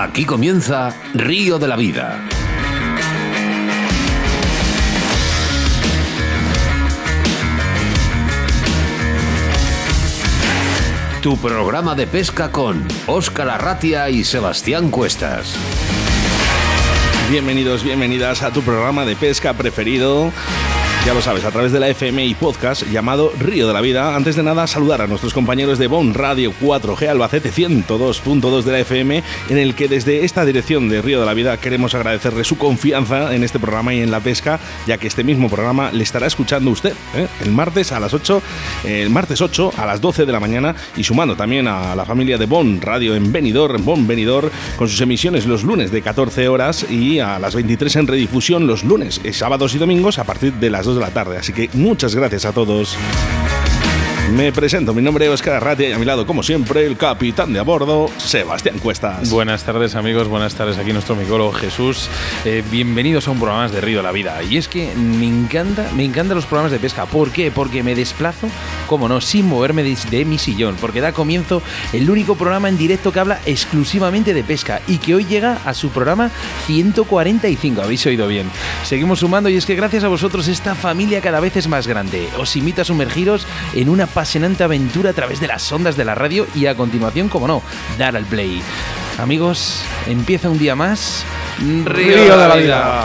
Aquí comienza Río de la Vida. Tu programa de pesca con Óscar Arratia y Sebastián Cuestas. Bienvenidos, bienvenidas a tu programa de pesca preferido ya lo sabes, a través de la FM y podcast llamado Río de la Vida. Antes de nada, saludar a nuestros compañeros de Bon Radio 4G Albacete 102.2 de la FM, en el que desde esta dirección de Río de la Vida queremos agradecerle su confianza en este programa y en la pesca, ya que este mismo programa le estará escuchando usted ¿eh? el martes a las 8, el martes 8 a las 12 de la mañana y sumando también a la familia de Bon Radio en Benidorm, en Bon Benidorm, con sus emisiones los lunes de 14 horas y a las 23 en redifusión los lunes, sábados y domingos a partir de las 2 de la tarde. Así que muchas gracias a todos. Me presento, mi nombre es Oscar Arratia y a mi lado, como siempre, el capitán de a bordo, Sebastián Cuestas. Buenas tardes, amigos, buenas tardes aquí nuestro micólogo Jesús. Eh, bienvenidos a un programa más de Río de la Vida. Y es que me encanta, me encantan los programas de pesca. ¿Por qué? Porque me desplazo, como no, sin moverme de, mi sillón, porque da comienzo el único programa en directo que habla exclusivamente de pesca y que hoy llega a su programa 145. Habéis oído bien. Seguimos sumando y es que gracias a vosotros esta familia cada vez es más grande. Os invito a sumergiros en una apasionante aventura a través de las ondas de la radio y a continuación, como no, dar al play. Amigos, empieza un día más. Río, de la vida.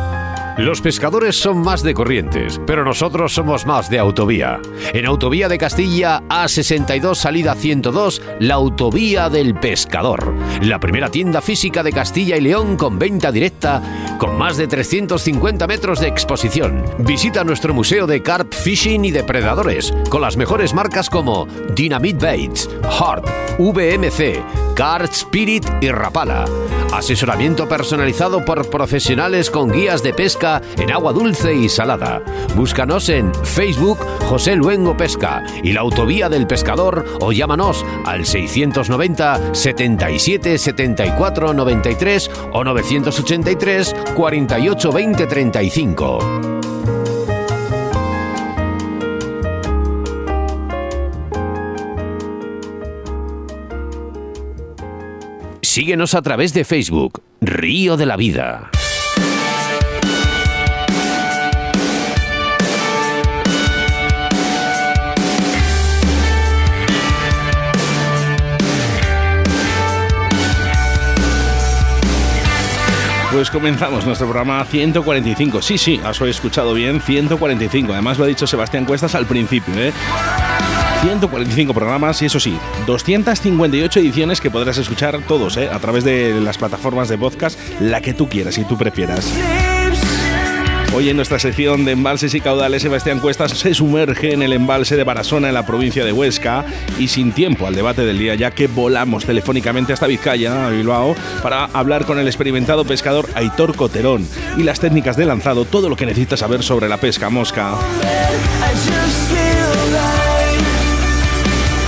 Los pescadores son más de corrientes, pero nosotros somos más de autovía. En Autovía de Castilla A62 salida 102, la Autovía del Pescador. La primera tienda física de Castilla y León con venta directa, con más de 350 metros de exposición. Visita nuestro museo de carp fishing y depredadores, con las mejores marcas como Dynamite Baits, Harp, VMC, Card Spirit y Rapala. Asesoramiento personalizado por profesionales con guías de pesca en agua dulce y salada. Búscanos en Facebook José Luengo Pesca y la Autovía del Pescador o llámanos al 690 77 74 93 o 983 48 20 35. Síguenos a través de Facebook, Río de la Vida. Pues comenzamos nuestro programa 145. Sí, sí, has escuchado bien, 145. Además lo ha dicho Sebastián Cuestas al principio, ¿eh? 145 programas y eso sí, 258 ediciones que podrás escuchar todos ¿eh? a través de las plataformas de podcast, la que tú quieras y tú prefieras. Hoy en nuestra sección de embalses y caudales, Sebastián Cuestas se sumerge en el embalse de Barasona en la provincia de Huesca y sin tiempo al debate del día, ya que volamos telefónicamente hasta Vizcaya, a Bilbao, para hablar con el experimentado pescador Aitor Coterón y las técnicas de lanzado, todo lo que necesitas saber sobre la pesca mosca.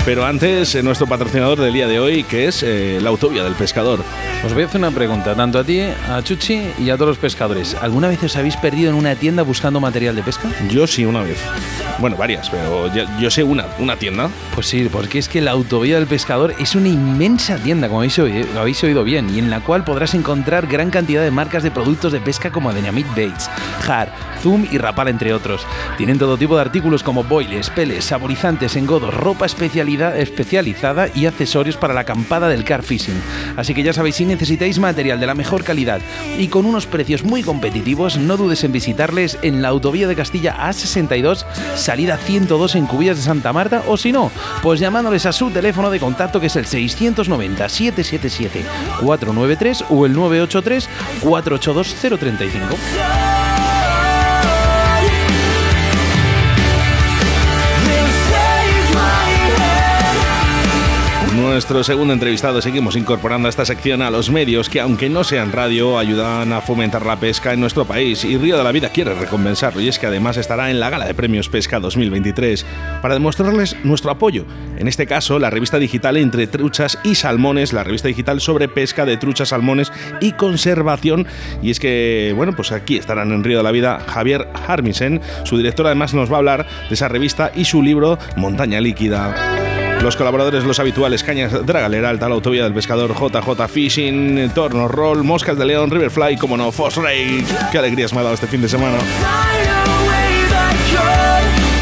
Pero antes, eh, nuestro patrocinador del día de hoy, que es eh, la Autovía del Pescador. Os voy a hacer una pregunta, tanto a ti, a Chuchi y a todos los pescadores. ¿Alguna vez os habéis perdido en una tienda buscando material de pesca? Yo sí, una vez. Bueno, varias, pero yo, sé una, una tienda. Pues sí, porque es que la Autovía del Pescador es una inmensa tienda, como habéis oído, habéis oído bien, y en la cual podrás encontrar gran cantidad de marcas de productos de pesca como Dynamite Baits, Har, Zoom y Rapal, entre otros. Tienen todo tipo de artículos como boiles, peles, saborizantes, engodos, ropa especializada y accesorios para la acampada del car fishing. Así que ya sabéis, si necesitáis material de la mejor calidad y con unos precios muy competitivos, no dudes en visitarles en la Autovía de Castilla A62 salida 102 en Cubillas de Santa Marta, o si no, pues llamándoles a su teléfono de contacto que es el 690-777-493 o el 983-482-035. Nuestro segundo entrevistado seguimos incorporando a esta sección a los medios que, aunque no sean radio, ayudan a fomentar la pesca en nuestro país. Y Río de la Vida quiere recompensarlo y es que además estará en la gala de premios Pesca 2023 para demostrarles nuestro apoyo. En este caso, la revista digital Entre Truchas y Salmones, la revista digital sobre pesca de truchas, salmones y conservación. Y es que, bueno, pues aquí estarán en Río de la Vida Javier Harmisen. Su director además nos va a hablar de esa revista y su libro Montaña Líquida. Los colaboradores, los habituales, Cañas Dragalera, Alta, la Autovía del Pescador, JJ Fishing, Torno Roll, Moscas de León, Riverfly, como no, Foss Rage. Qué alegrías me ha dado este fin de semana.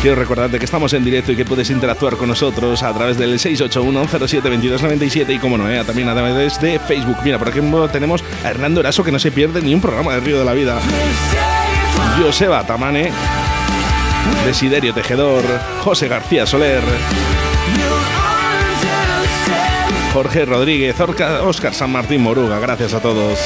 Quiero recordarte que estamos en directo y que puedes interactuar con nosotros a través del 681-07-2297 y como no, eh, también a través de Facebook. Mira, por ejemplo, tenemos a Hernando Eraso que no se pierde ni un programa de Río de la Vida. Joseba Tamane, Desiderio Tejedor, José García Soler. Jorge Rodríguez, Oscar San Martín Moruga, gracias a todos.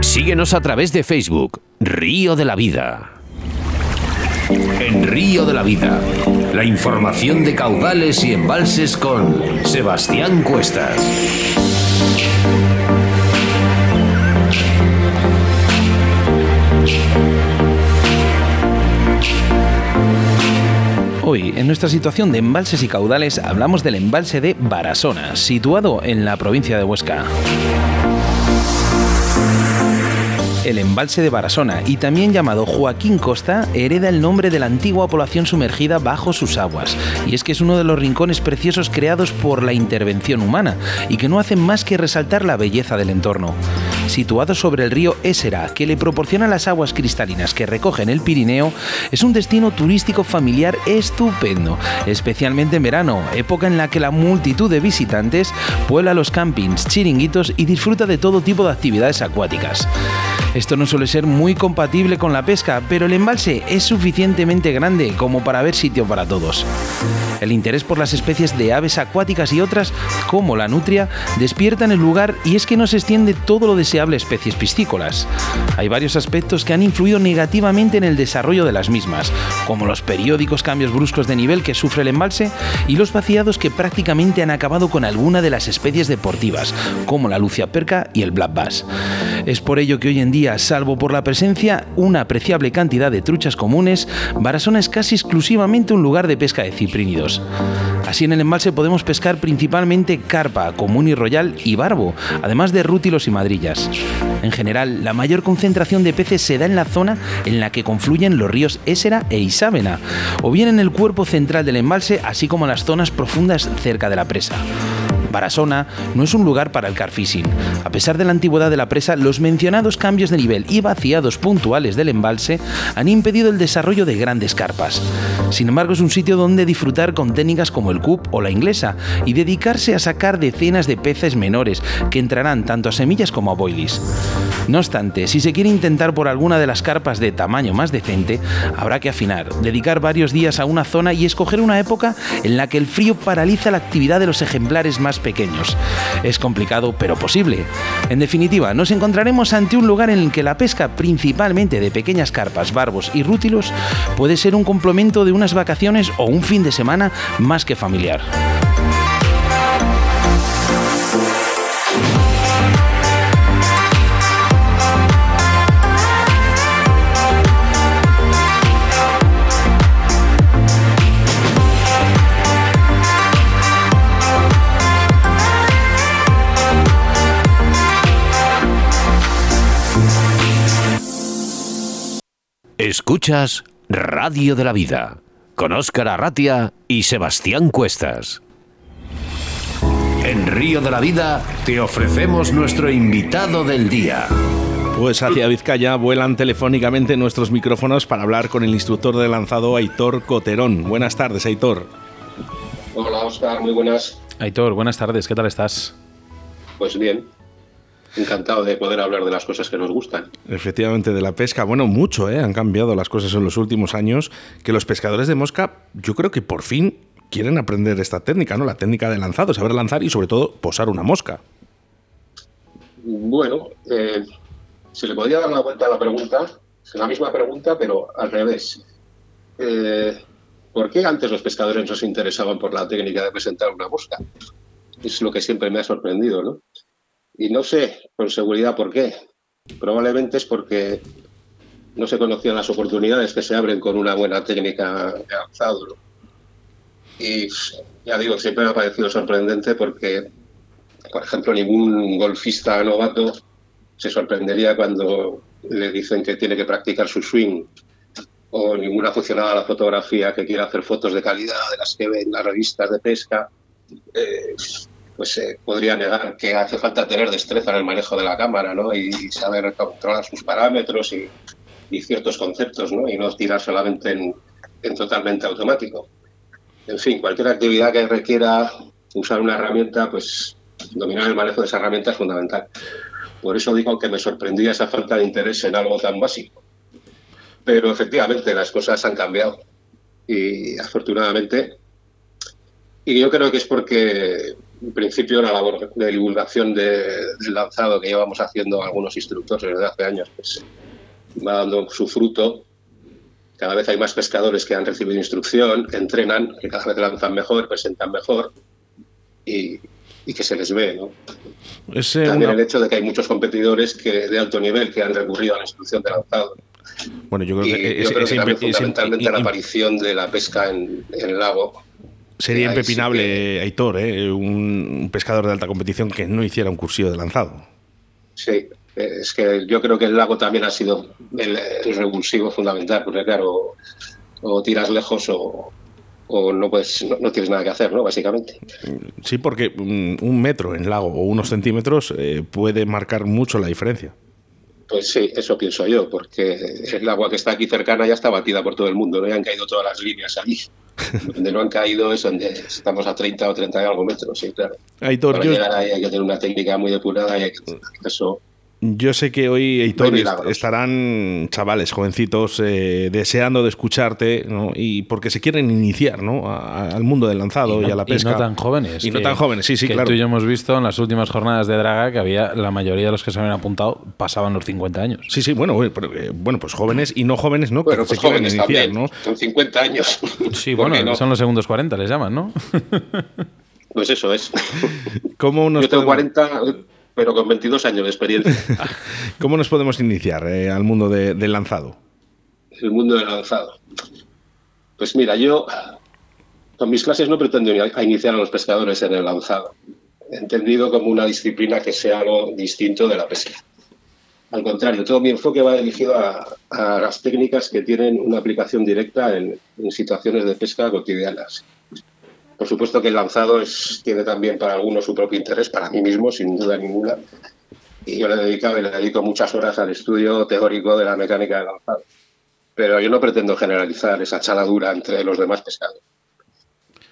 Síguenos a través de Facebook, Río de la Vida. En Río de la Vida, la información de caudales y embalses con Sebastián Cuestas. Hoy, en nuestra situación de embalses y caudales, hablamos del embalse de Barasona, situado en la provincia de Huesca el embalse de Barasona y también llamado Joaquín Costa, hereda el nombre de la antigua población sumergida bajo sus aguas. Y es que es uno de los rincones preciosos creados por la intervención humana y que no hacen más que resaltar la belleza del entorno. Situado sobre el río Ésera, que le proporciona las aguas cristalinas que recogen el Pirineo, es un destino turístico familiar estupendo, especialmente en verano, época en la que la multitud de visitantes puebla los campings, chiringuitos y disfruta de todo tipo de actividades acuáticas. Esto no suele ser muy compatible con la pesca, pero el embalse es suficientemente grande como para haber sitio para todos. El interés por las especies de aves acuáticas y otras, como la nutria, despierta en el lugar y es que no se extiende todo lo especies piscícolas. Hay varios aspectos que han influido negativamente en el desarrollo de las mismas, como los periódicos cambios bruscos de nivel que sufre el embalse y los vaciados que prácticamente han acabado con alguna de las especies deportivas, como la lucia perca y el black bass. Es por ello que hoy en día salvo por la presencia una apreciable cantidad de truchas comunes, Barasona es casi exclusivamente un lugar de pesca de ciprínidos. Así en el embalse podemos pescar principalmente carpa, común y royal y barbo, además de rútilos y madrillas. En general, la mayor concentración de peces se da en la zona en la que confluyen los ríos Ésera e Isábena, o bien en el cuerpo central del embalse, así como en las zonas profundas cerca de la presa. Barasona no es un lugar para el carfishing. A pesar de la antigüedad de la presa, los mencionados cambios de nivel y vaciados puntuales del embalse han impedido el desarrollo de grandes carpas. Sin embargo, es un sitio donde disfrutar con técnicas como el cup o la inglesa y dedicarse a sacar decenas de peces menores que entrarán tanto a semillas como a boilies. No obstante, si se quiere intentar por alguna de las carpas de tamaño más decente, habrá que afinar, dedicar varios días a una zona y escoger una época en la que el frío paraliza la actividad de los ejemplares más pequeños. Es complicado, pero posible. En definitiva, nos encontraremos ante un lugar en el que la pesca, principalmente de pequeñas carpas, barbos y rútilos, puede ser un complemento de unas vacaciones o un fin de semana más que familiar. Escuchas Radio de la Vida con Óscar Arratia y Sebastián Cuestas. En Río de la Vida te ofrecemos nuestro invitado del día. Pues hacia Vizcaya vuelan telefónicamente nuestros micrófonos para hablar con el instructor de lanzado Aitor Coterón. Buenas tardes, Aitor. Hola, Óscar, muy buenas. Aitor, buenas tardes, ¿qué tal estás? Pues bien, encantado de poder hablar de las cosas que nos gustan. Efectivamente, de la pesca. Bueno, mucho, ¿eh? Han cambiado las cosas en los últimos años, que los pescadores de mosca, yo creo que por fin quieren aprender esta técnica, ¿no? La técnica de lanzado, saber lanzar y sobre todo posar una mosca. Bueno, eh, se le podría dar la vuelta a la pregunta, es la misma pregunta, pero al revés. Eh, ¿Por qué antes los pescadores no se interesaban por la técnica de presentar una mosca? Es lo que siempre me ha sorprendido, ¿no? Y no sé con seguridad por qué. Probablemente es porque no se conocían las oportunidades que se abren con una buena técnica de alzado. Y ya digo, siempre me ha parecido sorprendente porque, por ejemplo, ningún golfista novato se sorprendería cuando le dicen que tiene que practicar su swing o ninguna aficionada a la fotografía que quiera hacer fotos de calidad de las que ven las revistas de pesca. Eh, pues eh, podría negar que hace falta tener destreza en el manejo de la cámara, ¿no? Y saber controlar sus parámetros y, ciertos conceptos, ¿no? Y no tirar solamente en, totalmente automático. En fin, cualquier actividad que requiera usar una herramienta, pues dominar el manejo de esa herramienta es fundamental. Por eso digo que me sorprendía esa falta de interés en algo tan básico. Pero efectivamente las cosas han cambiado y afortunadamente. Y yo creo que es porque en principio la labor de divulgación del lanzado que llevamos haciendo algunos instructores desde hace años pues, va dando su fruto. Cada vez hay más pescadores que han recibido instrucción, que entrenan, que cada vez lanzan mejor, presentan mejor y, que se les ve. ¿no? También el hecho de que hay muchos competidores que, de alto nivel que han recurrido a la instrucción de lanzado. Bueno, yo creo que, es, fundamentalmente la aparición de la pesca en, en el lago Sería impepinable, Aitor, ¿eh? un pescador de alta competición que no hiciera un cursillo de lanzado. Sí, es que yo creo que el lago también ha sido el, revulsivo fundamental, porque claro, o tiras lejos o, no, puedes, no, tienes nada que hacer, ¿no? Básicamente. Sí, porque un metro en lago o unos centímetros eh, puede marcar mucho la diferencia. Pues sí, eso pienso yo, porque el agua que está aquí cercana ya está batida por todo el mundo, ¿no? Ya han caído todas las líneas allí. Donde no han caído es donde estamos a 30 o 30 y algo metros, sí, claro. Para llegar ahí hay que tener una técnica muy depurada y hay que eso yo sé que hoy, Heitor, estarán chavales, jovencitos, eh, deseando de escucharte, ¿no? Y porque se quieren iniciar, ¿no? al mundo del lanzado y, a la pesca. Y no tan jóvenes. Y no tan jóvenes, sí, sí, que claro. Tú y yo hemos visto en las últimas jornadas de Draga que había la mayoría de los que se habían apuntado pasaban los 50 años. Sí, sí, bueno, eh, bueno, pues jóvenes y no jóvenes, ¿no? Bueno, pues jóvenes iniciar, ¿no? Son 50 años. Sí, bueno, son los segundos 40, les llaman, ¿no? pues eso es. ¿Cómo yo tengo 40 pero con 22 años de experiencia. ¿Cómo nos podemos iniciar eh, al mundo del lanzado? El mundo del lanzado. Pues mira, yo con mis clases no pretendo iniciar a los pescadores en el lanzado, entendido como una disciplina que sea algo distinto de la pesca. Al contrario, todo mi enfoque va dirigido a, las técnicas que tienen una aplicación directa en situaciones de pesca cotidianas. Por supuesto que el lanzado es, tiene también para algunos su propio interés, para mí mismo, sin duda ninguna. Y yo le dedico, le dedico muchas horas al estudio teórico de la mecánica del lanzado. Pero yo no pretendo generalizar esa chaladura entre los demás pescados.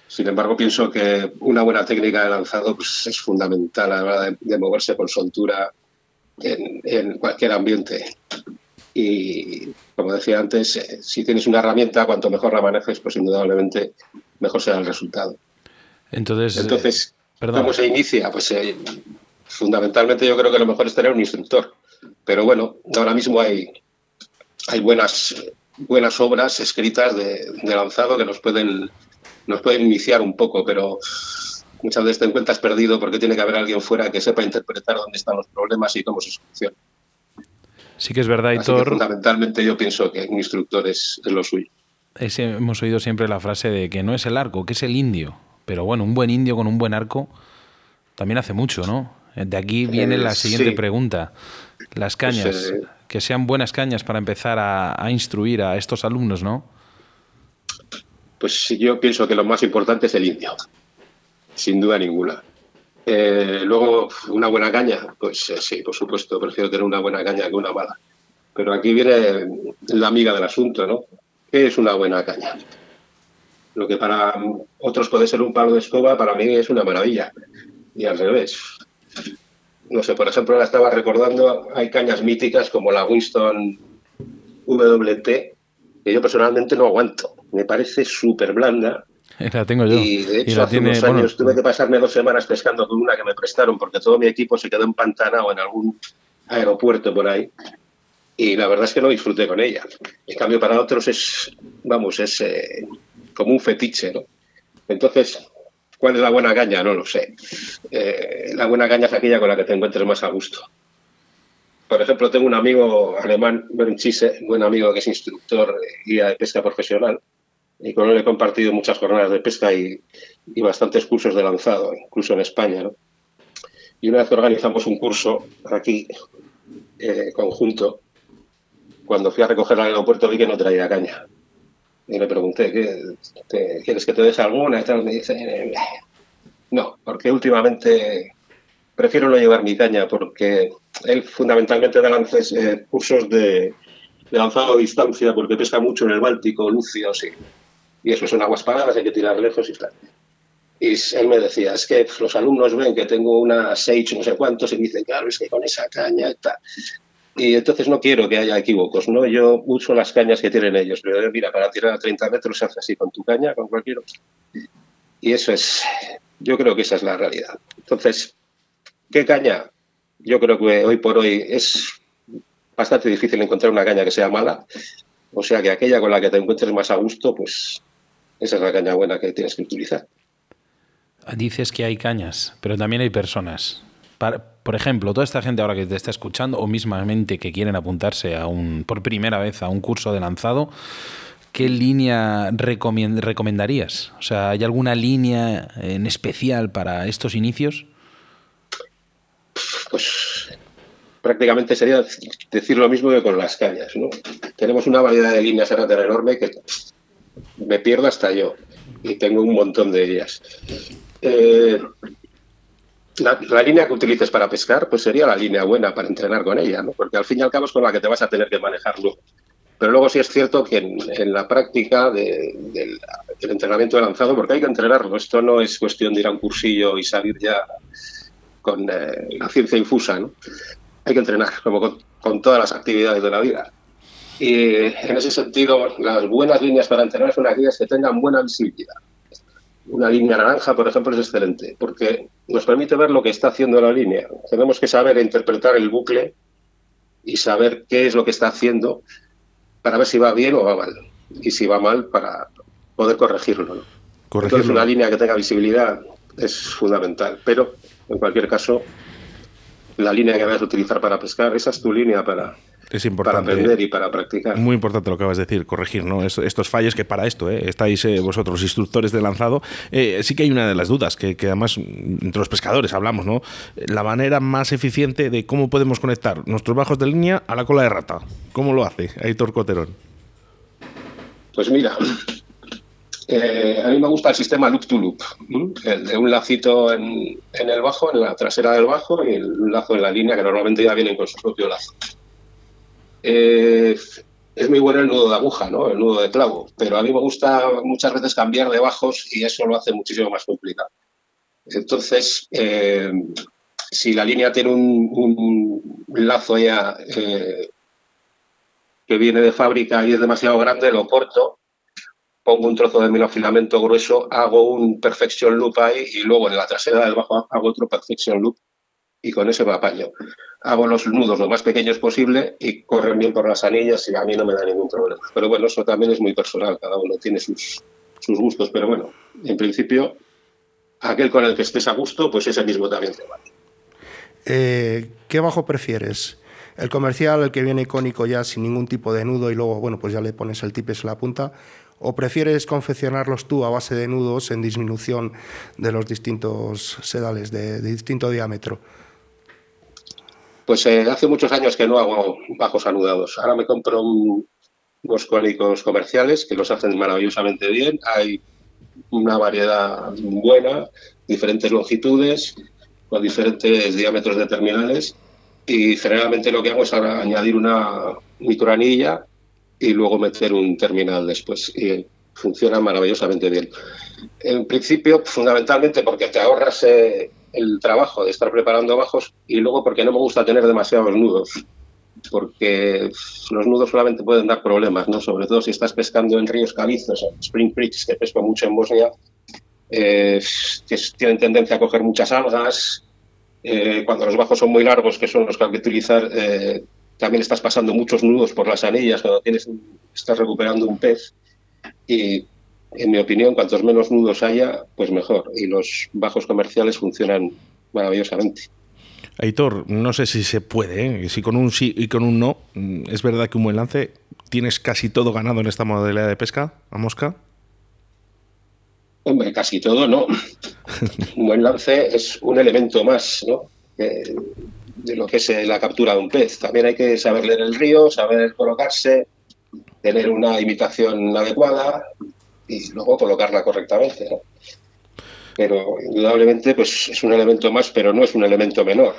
Sin embargo, pienso que una buena técnica de lanzado pues, es fundamental a la hora de, moverse con soltura en, en, cualquier ambiente. Y como decía antes, eh, si tienes una herramienta, cuanto mejor la manejes, pues indudablemente mejor será el resultado. Entonces, Entonces eh, ¿cómo se inicia? Pues eh, fundamentalmente yo creo que lo mejor es tener un instructor. Pero bueno, ahora mismo hay, hay buenas, buenas obras escritas de, lanzado que nos pueden, nos pueden iniciar un poco, pero muchas veces te encuentras perdido porque tiene que haber alguien fuera que sepa interpretar dónde están los problemas y cómo se solucionan. Sí que es verdad, Hitor. fundamentalmente yo pienso que un instructor es lo suyo hemos oído siempre la frase de que no es el arco, que es el indio. Pero bueno, un buen indio con un buen arco también hace mucho, ¿no? De aquí viene la siguiente pregunta. Las pues, cañas, que sean buenas cañas para empezar a, a instruir a estos alumnos, ¿no? Pues yo pienso que lo más importante es el indio, sin duda ninguna. Eh, luego, una buena caña, pues eh, sí, por supuesto, prefiero tener una buena caña que una mala. Pero aquí viene la amiga del asunto, ¿no? ¿Qué es una buena caña? Lo que para otros puede ser un palo de escoba, para mí es una maravilla. Y al revés. No sé, por ejemplo, ahora estaba recordando, hay cañas míticas como la Winston WT, que yo personalmente no aguanto. Me parece súper blanda La tengo yo. Y de hecho, hace unos años tuve que pasarme dos semanas pescando con una que me prestaron porque todo mi equipo se quedó empantanado en algún aeropuerto por ahí. Y la verdad es que no disfruté con ella. En cambio, para otros es, vamos, es eh, como un fetiche, ¿no? Entonces, ¿cuál es la buena caña? No lo sé. Eh, la buena caña es aquella con la que te encuentres más a gusto. Por ejemplo, tengo un amigo alemán, Bernd Chise, buen amigo que es instructor guía de pesca profesional, y con él he compartido muchas jornadas de pesca y, bastantes cursos de lanzado, incluso en España. ¿no? Y una vez organizamos un curso aquí, eh, conjunto, cuando fui a recoger al aeropuerto vi que no traía caña. Y le pregunté, ¿qué, ¿quieres que te des alguna? Y me dice, no, porque últimamente prefiero no llevar mi caña porque él fundamentalmente da lances, eh, cursos de, de lanzado a distancia porque pesca mucho en el Báltico, Lucio, sí y eso son aguas paradas, hay que tirar lejos y tal. Y él me decía, es que los alumnos ven que tengo una Sage no sé cuántos y dicen, claro, es que con esa caña y tal. Y entonces no quiero que haya equívocos, ¿no? Yo uso las cañas que tienen ellos. Pero mira, para tirar a 30 metros se hace así con tu caña, con cualquier otra. Y eso es, yo creo que esa es la realidad. Entonces, ¿qué caña? Yo creo que hoy por hoy es bastante difícil encontrar una caña que sea mala. O sea que aquella con la que te encuentres más a gusto, pues esa es la caña buena que tienes que utilizar. Dices que hay cañas, pero también hay personas. Por ejemplo, toda esta gente ahora que te está escuchando o mismamente que quieren apuntarse a un, por primera vez a un curso de lanzado, ¿qué línea recomendarías? O sea, ¿hay alguna línea en especial para estos inicios? Pues prácticamente sería decir lo mismo que con las cañas. ¿no? Tenemos una variedad de líneas en enorme que me pierdo hasta yo y tengo un montón de ellas. Eh, la, línea que utilices para pescar, pues sería la línea buena para entrenar con ella, ¿no? porque al fin y al cabo es con la que te vas a tener que manejarlo. Pero luego sí es cierto que en, la práctica del, entrenamiento de lanzado, porque hay que entrenarlo, esto no es cuestión de ir a un cursillo y salir ya con eh, la ciencia infusa, ¿no? hay que entrenar, como con todas las actividades de la vida. Y en ese sentido, las buenas líneas para entrenar son aquellas que tengan buena visibilidad. Una línea naranja, por ejemplo, es excelente porque nos permite ver lo que está haciendo la línea. Tenemos que saber interpretar el bucle y saber qué es lo que está haciendo para ver si va bien o va mal. Y si va mal, para poder corregirlo. Entonces, una línea que tenga visibilidad es fundamental. Pero, en cualquier caso, la línea que vas a utilizar para pescar, esa es tu línea para, es importante. Para aprender y para practicar. Muy importante lo que acabas de decir, corregir ¿no? estos fallos que para esto ¿eh? estáis eh, vosotros, instructores de lanzado. Eh, sí que hay una de las dudas, que, además entre los pescadores hablamos, ¿no? La manera más eficiente de cómo podemos conectar nuestros bajos de línea a la cola de rata. ¿Cómo lo hace Aitor Coterón? Pues mira, a mí me gusta el sistema loop to loop, el de un lacito en, en, el bajo, en la trasera del bajo y el lazo en la línea que normalmente ya vienen con su propio lazo. Es muy bueno el nudo de aguja, ¿no? El nudo de clavo, pero a mí me gusta muchas veces cambiar de bajos y eso lo hace muchísimo más complicado. Entonces, eh, si la línea tiene un, lazo ya eh, que viene de fábrica y es demasiado grande, lo corto, pongo un trozo de minofilamento grueso, hago un perfection loop ahí y luego en la trasera del bajo hago otro perfection loop y con ese me apaño. Hago los nudos lo más pequeños posible y corren bien por las anillas y a mí no me da ningún problema. Pero bueno, eso también es muy personal, cada uno tiene sus, sus gustos, pero bueno, en principio, aquel con el que estés a gusto, pues ese mismo también te vale. Eh, ¿Qué bajo prefieres? El comercial, el que viene icónico ya sin ningún tipo de nudo y luego, bueno, pues ya le pones el tipes en la punta. ¿O prefieres confeccionarlos tú a base de nudos en disminución de los distintos sedales de distinto diámetro? Pues eh, hace muchos años que no hago bajos anudados. Ahora me compro unos cónicos comerciales que los hacen maravillosamente bien. Hay una variedad buena, diferentes longitudes, con diferentes diámetros de terminales. Y generalmente lo que hago es añadir una microanilla y luego meter un terminal después. Y funciona maravillosamente bien. En principio, fundamentalmente porque te ahorras eh, el trabajo de estar preparando bajos y luego porque no me gusta tener demasiados nudos, porque los nudos solamente pueden dar problemas, ¿no? sobre todo si estás pescando en ríos calizos, en Spring Creeks, que pesco mucho en Bosnia, eh, que tienen tendencia a coger muchas algas. Eh, cuando los bajos son muy largos, que son los que hay que utilizar, eh, también estás pasando muchos nudos por las anillas cuando tienes, estás recuperando un pez. Y en mi opinión, cuantos menos nudos haya, pues mejor. Y los bajos comerciales funcionan maravillosamente. Aitor, no sé si se puede, ¿eh? si con un sí y con un no, mm, es verdad que un buen lance, ¿tienes casi todo ganado en esta modalidad de pesca a mosca? Hombre, casi todo no. un buen lance es un elemento más, ¿no? de lo que es la captura de un pez. También hay que saber leer el río, saber colocarse, tener una imitación adecuada, y luego colocarla correctamente. ¿no? Pero indudablemente pues, es un elemento más, pero no es un elemento menor.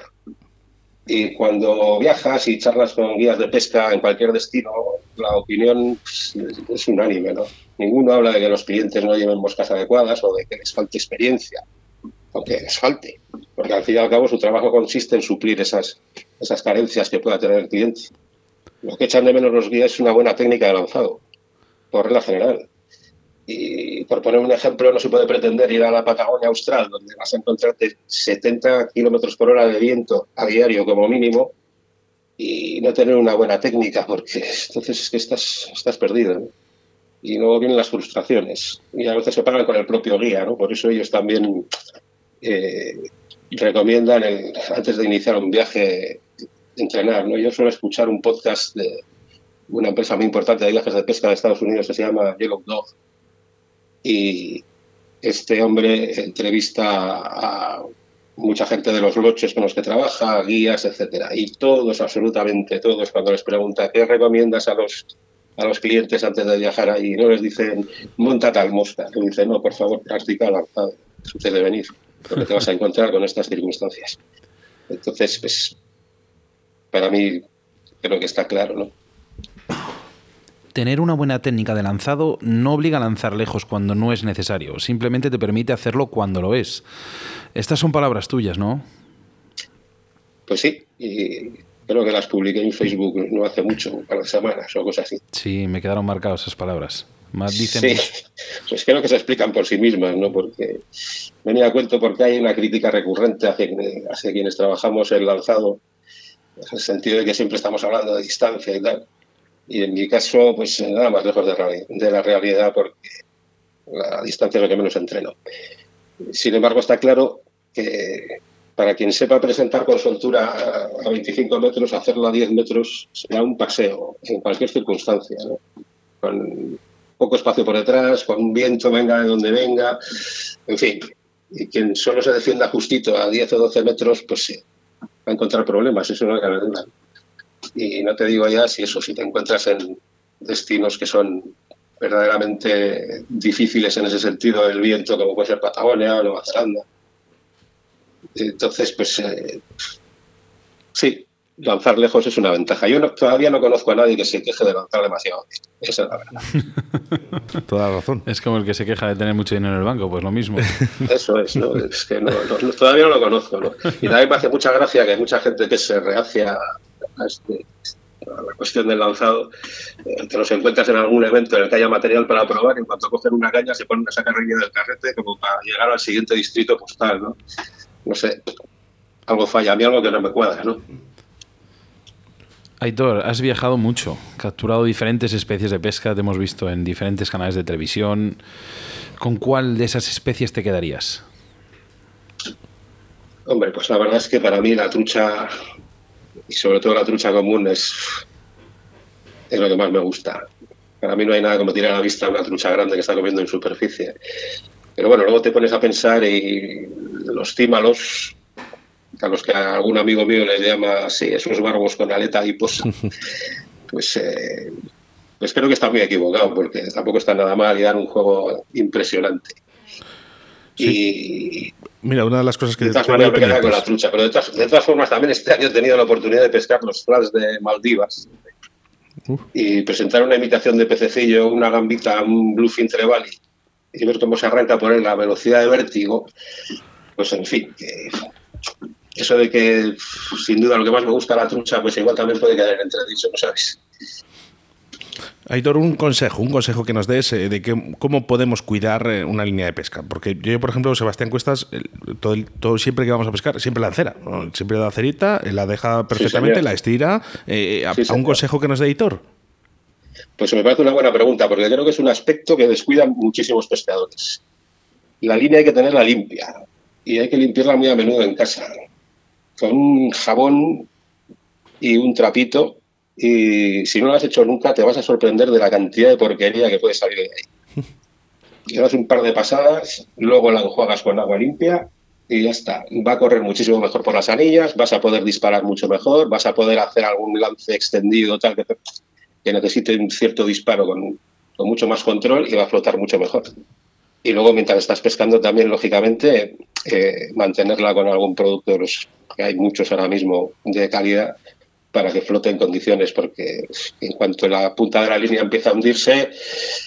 Y cuando viajas y charlas con guías de pesca en cualquier destino, la opinión pues, es unánime. ¿no? Ninguno habla de que los clientes no lleven moscas adecuadas o de que les falte experiencia, aunque les falte, porque al fin y al cabo su trabajo consiste en suplir esas, esas carencias que pueda tener el cliente. Lo que echan de menos los guías es una buena técnica de lanzado, por regla general. Y por poner un ejemplo, no se puede pretender ir a la Patagonia Austral, donde vas a encontrarte 70 kilómetros por hora de viento a diario como mínimo, y no tener una buena técnica, porque entonces es que estás, estás perdido. Y luego vienen las frustraciones. Y a veces se pagan con el propio guía, ¿no? Por eso ellos también eh, recomiendan, antes de iniciar un viaje, entrenar. ¿no? Yo suelo escuchar un podcast de una empresa muy importante de viajes de pesca de Estados Unidos que se llama Yellow Dog y este hombre entrevista a mucha gente de los loches con los que trabaja, guías, etcétera, y todos, absolutamente todos, cuando les pregunta qué recomiendas a los a los clientes antes de viajar ahí, no les dicen monta tal mosca, le dicen no, por favor, practica lanzado, sucede venir, porque te vas a encontrar con estas circunstancias. Entonces, pues, para mí creo que está claro, ¿no? Tener una buena técnica de lanzado no obliga a lanzar lejos cuando no es necesario, simplemente te permite hacerlo cuando lo es. Estas son palabras tuyas, ¿no? Pues sí, y creo que las publiqué en Facebook no hace mucho, un par de semanas o cosas así. Sí, me quedaron marcadas esas palabras. Más dicen sí, pues creo que se explican por sí mismas, ¿no? Porque venía a cuento porque hay una crítica recurrente hacia, hacia quienes trabajamos el lanzado, en el sentido de que siempre estamos hablando de distancia y tal. Y en mi caso, pues nada más lejos de, la realidad porque la distancia es lo que menos entreno. Sin embargo, está claro que para quien sepa presentar con soltura a 25 metros, hacerlo a 10 metros será un paseo en cualquier circunstancia, con poco espacio por detrás, con un viento venga de donde venga, en fin. Y quien solo se defienda justito a 10 o 12 metros, pues sí, va a encontrar problemas, eso no cabe duda. Y no te digo ya si eso, si te encuentras en destinos que son verdaderamente difíciles en ese sentido, el viento, como puede ser Patagonia o Nueva Zelanda. Entonces, pues eh, sí, lanzar lejos es una ventaja. Yo todavía no conozco a nadie que se queje de lanzar demasiado. Esa es la verdad. Toda razón. Es como el que se queja de tener mucho dinero en el banco, pues lo mismo. Eso es, ¿no? Es que todavía no lo conozco. ¿no? Y también me hace mucha gracia que hay mucha gente que se rehacia este, la cuestión del lanzado, eh, te los encuentras en algún evento en el que haya material para probar, en cuanto cogen una caña se ponen a sacar del carrete como para llegar al siguiente distrito postal, ¿no? No sé, algo falla, a mí algo que no me cuadra, ¿no? Aitor, has viajado mucho, capturado diferentes especies de pesca, te hemos visto en diferentes canales de televisión. ¿Con cuál de esas especies te quedarías? Hombre, pues la verdad es que para mí la trucha y sobre todo la trucha común es, es lo que más me gusta. Para mí no hay nada como tirar a la vista una trucha grande que está comiendo en superficie. Pero bueno, luego te pones a pensar y los címalos a los que algún amigo mío les llama así, esos barbos con aleta adiposa, pues, eh, pues creo que está muy equivocado, porque tampoco está nada mal y dan un juego impresionante. Y Mira, una de las cosas que... De todas formas, con la trucha, pero de todas, formas también este año he tenido la oportunidad de pescar los flats de Maldivas y presentar una imitación de pececillo, una gambita, un bluefin trevally y ver cómo se arranca por él la velocidad de vértigo, pues en fin, eso de que sin duda lo que más me gusta la trucha, pues igual también puede quedar entredicho, ¿no sabes? Aitor, un consejo, un consejo que nos des eh, de que, cómo podemos cuidar eh, una línea de pesca. Porque yo, por ejemplo, Sebastián Cuestas, todo, todo siempre que vamos a pescar, siempre la encera. Siempre la cerita, la deja perfectamente, la estira. Eh, a, un consejo que nos dé Aitor? Pues me parece una buena pregunta, porque creo que es un aspecto que descuidan muchísimos pescadores. La línea hay que tenerla limpia y hay que limpiarla muy a menudo en casa, con un jabón y un trapito. Y si no lo has hecho nunca, te vas a sorprender de la cantidad de porquería que puede salir de ahí. Le das un par de pasadas, luego la enjuagas con agua limpia y ya está. Va a correr muchísimo mejor por las anillas, vas a poder disparar mucho mejor, vas a poder hacer algún lance extendido tal que que necesite un cierto disparo con, mucho más control y va a flotar mucho mejor. Y luego, mientras estás pescando, también, lógicamente, eh, mantenerla con algún producto de los que hay muchos ahora mismo de calidad para que flote en condiciones, porque en cuanto la punta de la línea empieza a hundirse,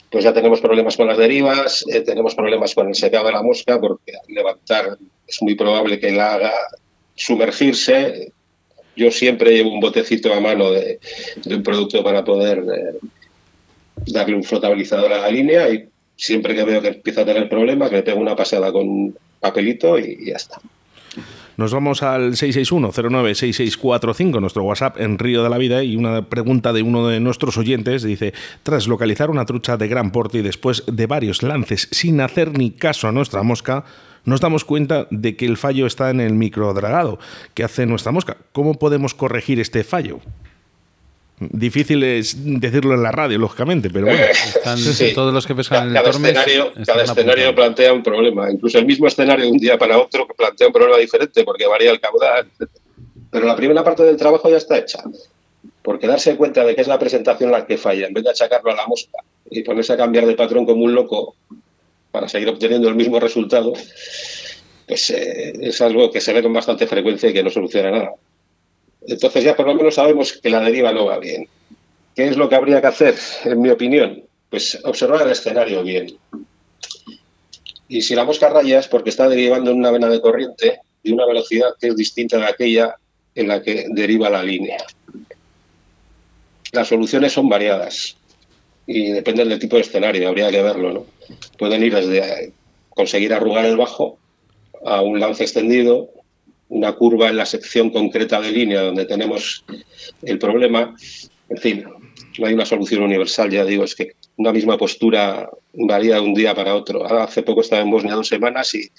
pues ya tenemos problemas con las derivas, eh, tenemos problemas con el secado de la mosca, porque al levantar es muy probable que la haga sumergirse, yo siempre llevo un botecito a mano de, un producto para poder eh, darle un flotabilizador a la línea y siempre que veo que empieza a tener problemas, le pego una pasada con papelito y, ya está. Nos vamos al 661-096645, nuestro WhatsApp en Río de la Vida, y una pregunta de uno de nuestros oyentes dice, tras localizar una trucha de gran porte y después de varios lances sin hacer ni caso a nuestra mosca, nos damos cuenta de que el fallo está en el microdragado que hace nuestra mosca. ¿Cómo podemos corregir este fallo? Difícil es decirlo en la radio, lógicamente, pero bueno. Están todos los que pescan en el Tormes, escenario, Cada escenario plantea un problema. Incluso el mismo escenario de un día para otro plantea un problema diferente porque varía el caudal. Pero la primera parte del trabajo ya está hecha. Porque darse cuenta de que es la presentación la que falla, en vez de achacarlo a la mosca y ponerse a cambiar de patrón como un loco, para seguir obteniendo el mismo resultado, pues eh, es algo que se ve con bastante frecuencia y que no soluciona nada. Entonces ya por lo menos sabemos que la deriva no va bien. ¿Qué es lo que habría que hacer, en mi opinión? Pues observar el escenario bien. Y si la mosca raya es porque está derivando en una vena de corriente de una velocidad que es distinta de aquella en la que deriva la línea. Las soluciones son variadas y dependen del tipo de escenario, habría que verlo. ¿no? Pueden ir desde conseguir arrugar el bajo a un lance extendido, una curva en la sección concreta de línea donde tenemos el problema. En fin, no hay una solución universal, ya digo, es que una misma postura varía de un día para otro. hace poco estaba en Bosnia dos semanas y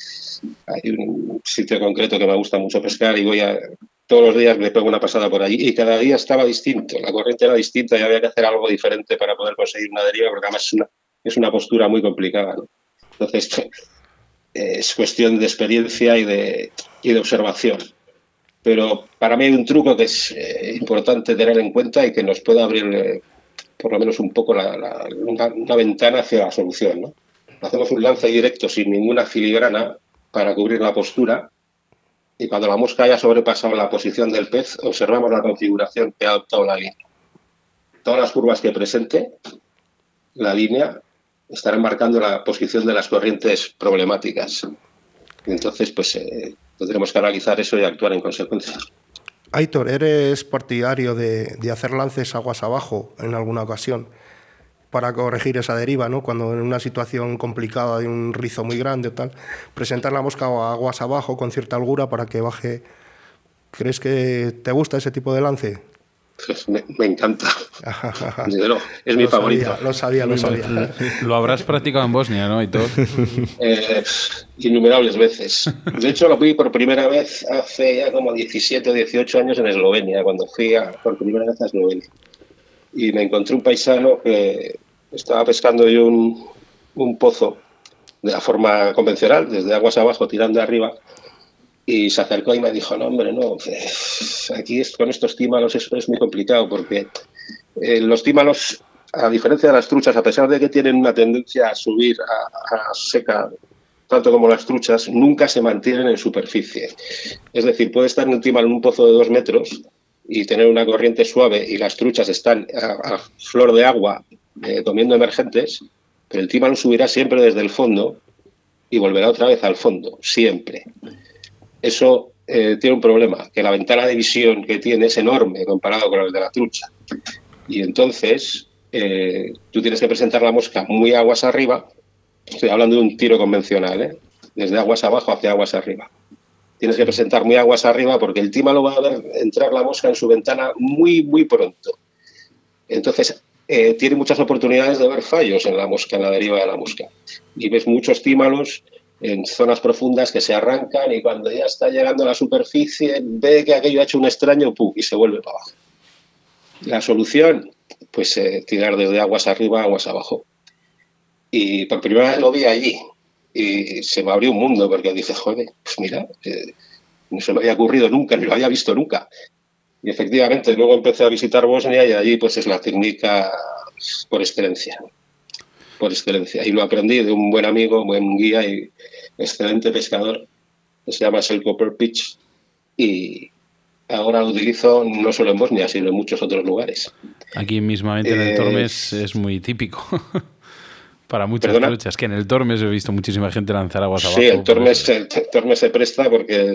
hay un sitio concreto que me gusta mucho pescar y voy a todos los días me pego una pasada por allí y cada día estaba distinto, la corriente era distinta y había que hacer algo diferente para poder conseguir una deriva porque además es una, es una postura muy complicada. Entonces es cuestión de experiencia y de, y de observación. Pero para mí hay un truco que es eh, importante tener en cuenta y que nos puede abrir eh, por lo menos un poco la, una, ventana hacia la solución. ¿no? Hacemos un lance directo sin ninguna filigrana para cubrir la postura y cuando la mosca haya sobrepasado la posición del pez, observamos la configuración que ha adoptado la línea. Todas las curvas que presente la línea estarán marcando la posición de las corrientes problemáticas. Entonces, pues eh, tendremos que analizar eso y actuar en consecuencia. Aitor, ¿eres partidario de, de hacer lances aguas abajo en alguna ocasión? para corregir esa deriva, ¿no? Cuando en una situación complicada de un rizo muy grande o tal, presentar la mosca aguas abajo con cierta holgura para que baje. ¿Crees que te gusta ese tipo de lance? Me, encanta. es mi favorito. lo sabía, lo sabía. Lo, habrás practicado en Bosnia, ¿no? Y todo. Eh, innumerables veces. De hecho, lo vi por primera vez hace ya como 17 o 18 años en Eslovenia, cuando fui por primera vez a Eslovenia y me encontré un paisano que estaba pescando yo un, un pozo de la forma convencional, desde aguas abajo tirando arriba, Y se acercó y me dijo, no, hombre, no, aquí con estos tímalos es, es muy complicado porque eh, los tímalos, a diferencia de las truchas, a pesar de que tienen una tendencia a subir a, seca, tanto como las truchas, nunca se mantienen en superficie. Es decir, puede estar un tímalo en un pozo de dos metros y tener una corriente suave y las truchas están a, flor de agua eh, comiendo emergentes, pero el tímano subirá siempre desde el fondo y volverá otra vez al fondo, siempre. Eso eh, tiene un problema, que la ventana de visión que tiene es enorme comparado con la de la trucha. Y entonces eh, tú tienes que presentar la mosca muy aguas arriba. Estoy hablando de un tiro convencional, ¿eh? desde aguas abajo hacia aguas arriba. Tienes que presentar muy aguas arriba porque el lo va a ver entrar la mosca en su ventana muy, muy pronto. Entonces, eh, tiene muchas oportunidades de ver fallos en la mosca, en la deriva de la mosca. Y ves muchos tímalos en zonas profundas que se arrancan y cuando ya está llegando a la superficie ve que aquello ha hecho un extraño ¡pum! y se vuelve para abajo. La solución, pues eh, tirar desde aguas arriba a aguas abajo. Y por primera vez lo vi allí y se me abrió un mundo porque dice, joder, pues mira, eh, no se me había ocurrido nunca, ni lo había visto nunca. Y efectivamente, luego empecé a visitar Bosnia y allí pues es la técnica por excelencia. Por excelencia. Y lo aprendí de un buen amigo, buen guía y excelente pescador, que se llama Selko Perpich. Y, ahora lo utilizo no solo en Bosnia, sino en muchos otros lugares. Aquí mismamente en el Tormes es muy típico. Para muchas luchas, que en el Tormes he visto muchísima gente lanzar aguas abajo. Sí, el Tormes, el Tormes se presta porque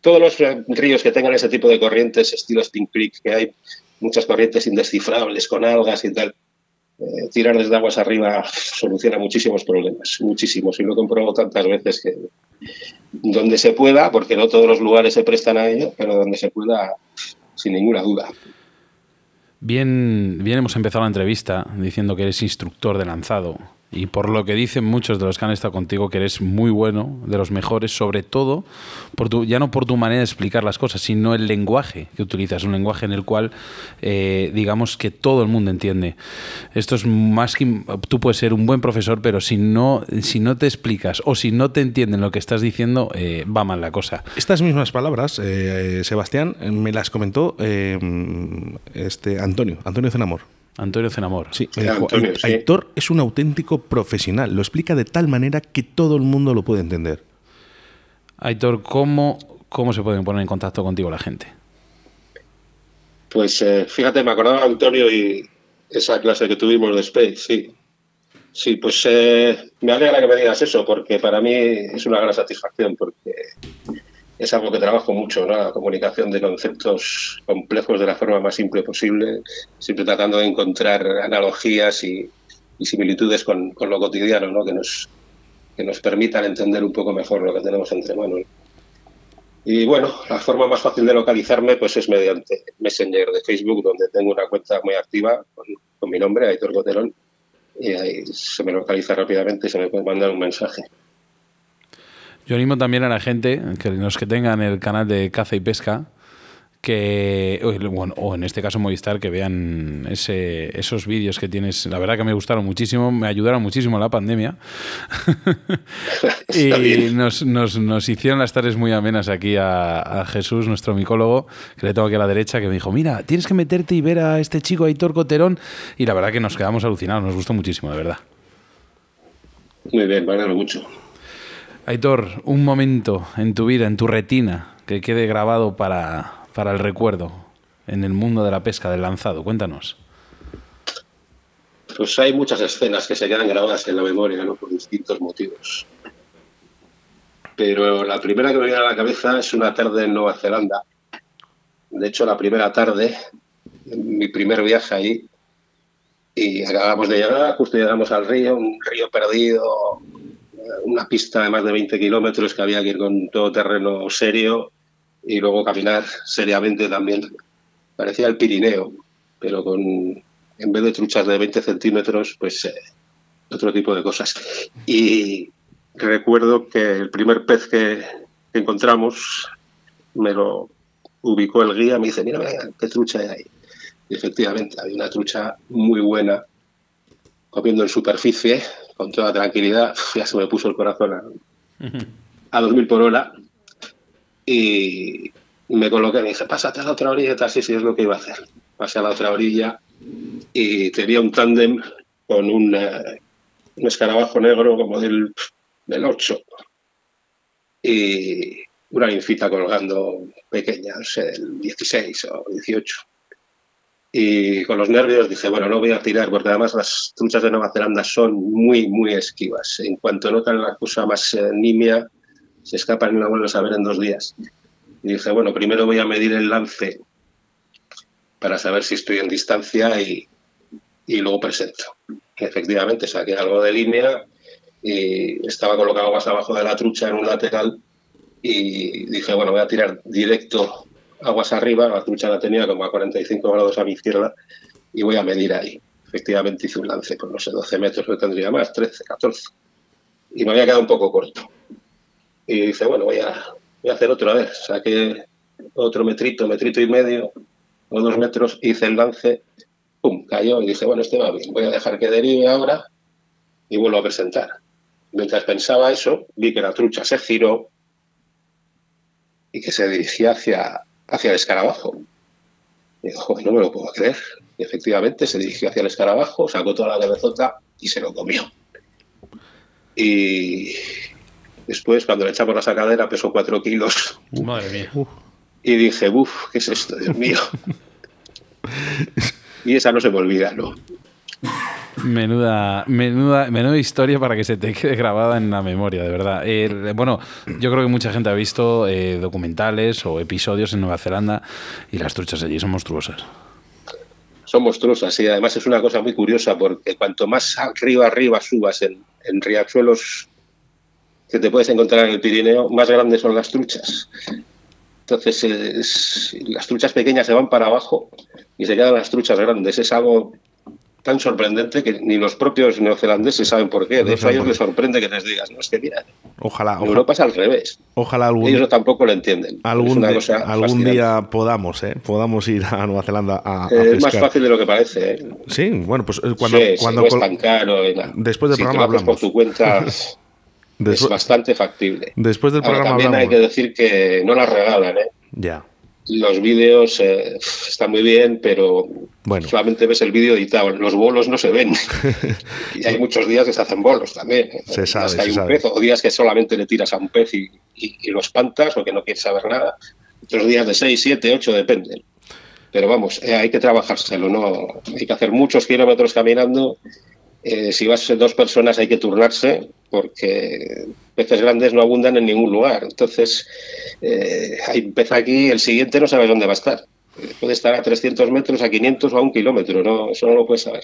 todos los ríos que tengan ese tipo de corrientes, estilo Spring Creek, que hay muchas corrientes indescifrables con algas y tal, eh, tirar desde aguas arriba soluciona muchísimos problemas, muchísimos. Y lo he comprobado tantas veces que donde se pueda, porque no todos los lugares se prestan a ello, pero donde se pueda, sin ninguna duda. Bien, bien hemos empezado la entrevista diciendo que eres instructor de lanzado. Y por lo que dicen muchos de los que han estado contigo, que eres muy bueno, de los mejores, sobre todo, por tu, ya no por tu manera de explicar las cosas, sino el lenguaje que utilizas, un lenguaje en el cual, eh, digamos, que todo el mundo entiende. Esto es más que... Tú puedes ser un buen profesor, pero si no, si no te explicas o si no te entienden lo que estás diciendo, eh, va mal la cosa. Estas mismas palabras, eh, Sebastián, me las comentó este Antonio, Antonio Zenamor. Antonio Zenamor. Sí, me dijo, Aitor es un auténtico profesional, lo explica de tal manera que todo el mundo lo puede entender. Aitor, ¿cómo, cómo se pueden poner en contacto contigo la gente? Pues eh, fíjate, me acordaba Antonio y esa clase que tuvimos de Space, sí. Sí, pues eh, me alegra que me digas eso, porque para mí es una gran satisfacción, porque es algo que trabajo mucho, ¿no? la comunicación de conceptos complejos de la forma más simple posible, siempre tratando de encontrar analogías y, similitudes con, lo cotidiano, ¿no? que, nos, que permitan entender un poco mejor lo que tenemos entre manos. Y bueno, la forma más fácil de localizarme pues es mediante Messenger de Facebook, donde tengo una cuenta muy activa con, mi nombre, Aitor Goterón, y ahí se me localiza rápidamente y se me puede mandar un mensaje. Yo animo también a la gente, que los que tengan el canal de caza y pesca, que, bueno, o en este caso Movistar, que vean ese, esos vídeos que tienes. La verdad que me gustaron muchísimo, me ayudaron muchísimo la pandemia. y nos, nos, nos, hicieron las tardes muy amenas aquí a, Jesús, nuestro micólogo, que le tengo aquí a la derecha, que me dijo, mira, tienes que meterte y ver a este chico Aitor Coterón. Y la verdad que nos quedamos alucinados, nos gustó muchísimo, de verdad. Muy bien, vale mucho. Aitor, un momento en tu vida, en tu retina, que quede grabado para, para el recuerdo en el mundo de la pesca, del lanzado. Cuéntanos. Pues hay muchas escenas que se quedan grabadas en la memoria, ¿no? Por distintos motivos. Pero la primera que me viene a la cabeza es una tarde en Nueva Zelanda. De hecho, la primera tarde, mi primer viaje ahí, y acabamos de llegar, justo llegamos al río, un río perdido, una pista de más de 20 kilómetros que había que ir con todo terreno serio y luego caminar seriamente también. Parecía el Pirineo, pero con en vez de truchas de 20 centímetros, pues eh, otro tipo de cosas. Y recuerdo que el primer pez que encontramos me lo ubicó el guía, me dice, mira, qué trucha hay ahí. Y efectivamente, había una trucha muy buena, comiendo en superficie, con toda tranquilidad, ya se me puso el corazón a, a 2000 por hora. y me coloqué y dije, pásate a la otra orilla, así sí es lo que iba a hacer. Pasé a la otra orilla y tenía un tándem con un, eh, un escarabajo negro como del, del 8 y una linfita colgando pequeña, no sé, del 16 o 18. Y con los nervios dije, bueno, no voy a tirar, porque además las truchas de Nueva Zelanda son muy, muy esquivas. En cuanto notan la cosa más eh, nimia, se escapan y no vuelves a ver en dos días. Y dije, bueno, primero voy a medir el lance para saber si estoy en distancia y, y luego presento. Efectivamente, saqué algo de línea y estaba colocado más abajo de la trucha en un lateral y dije, bueno, voy a tirar directo aguas arriba, la trucha la tenía como a 45 grados a mi izquierda y voy a medir ahí. Efectivamente hice un lance, pues no sé, 12 metros que tendría más, 13, 14. Y me había quedado un poco corto. Y dije, bueno, voy a, voy a hacer otra vez. Saqué otro metrito, metrito y medio, o dos metros, hice el lance, pum, cayó y dije, bueno, este va bien, voy a dejar que derive ahora y vuelvo a presentar. Mientras pensaba eso, vi que la trucha se giró y que se dirigía hacia, hacia el escarabajo. Y dijo, no me lo puedo creer. Y efectivamente se dirigió hacia el escarabajo, sacó toda la cabezota y se lo comió. Y después, cuando le echamos la sacadera, pesó cuatro kilos. Madre mía. Y dije, uff, ¿qué es esto, Dios mío? y esa no se me olvida, ¿no? Menuda, menuda, menuda historia para que se te quede grabada en la memoria, de verdad. Eh, bueno, yo creo que mucha gente ha visto eh, documentales o episodios en Nueva Zelanda y las truchas allí son monstruosas. Son monstruosas y además es una cosa muy curiosa porque cuanto más arriba arriba subas en, en riachuelos que te puedes encontrar en el Pirineo, más grandes son las truchas. Entonces, es- las truchas pequeñas se van para abajo y se quedan las truchas grandes. Es algo tan sorprendente que ni los propios neozelandeses saben por qué. No De hecho, a ellos les sorprende que les digas, no, es que mira, Ojalá, en Europa es al revés. ojalá algún, Ellos tampoco lo entienden. algún, cosa algún día podamos, ¿eh? podamos ir a Nueva Zelanda a, a Eh, es más fácil de lo que parece. ¿eh? Sí, bueno, pues eh, cuando, sí, sí, cuando no es tan caro. y nada. Después del si programa haces por hablamos. tu cuenta, es bastante factible. después del Ahora, programa también hay hablamos. que decir que no las regalan. ¿eh? Ya. Los vídeos eh, están muy bien, pero Bueno. solamente ves el vídeo editado. Los bolos no se ven. y hay muchos días que se hacen bolos también. Se sabe, hay un sabe. pez, o días que solamente le tiras a un pez y, y- y lo espantas o que no quieres saber nada. Otros días de 6, 7, 8, dependen. Pero vamos, eh, hay que trabajárselo, ¿no? Hay que hacer muchos kilómetros caminando. Eh, si vas dos personas hay que turnarse porque peces grandes no abundan en ningún lugar. Entonces, eh, hay pez aquí, el siguiente no sabes dónde va a estar. Eh, Puede estar a 300 metros, a 500 o a un kilómetro, ¿no? eso no lo puedes saber.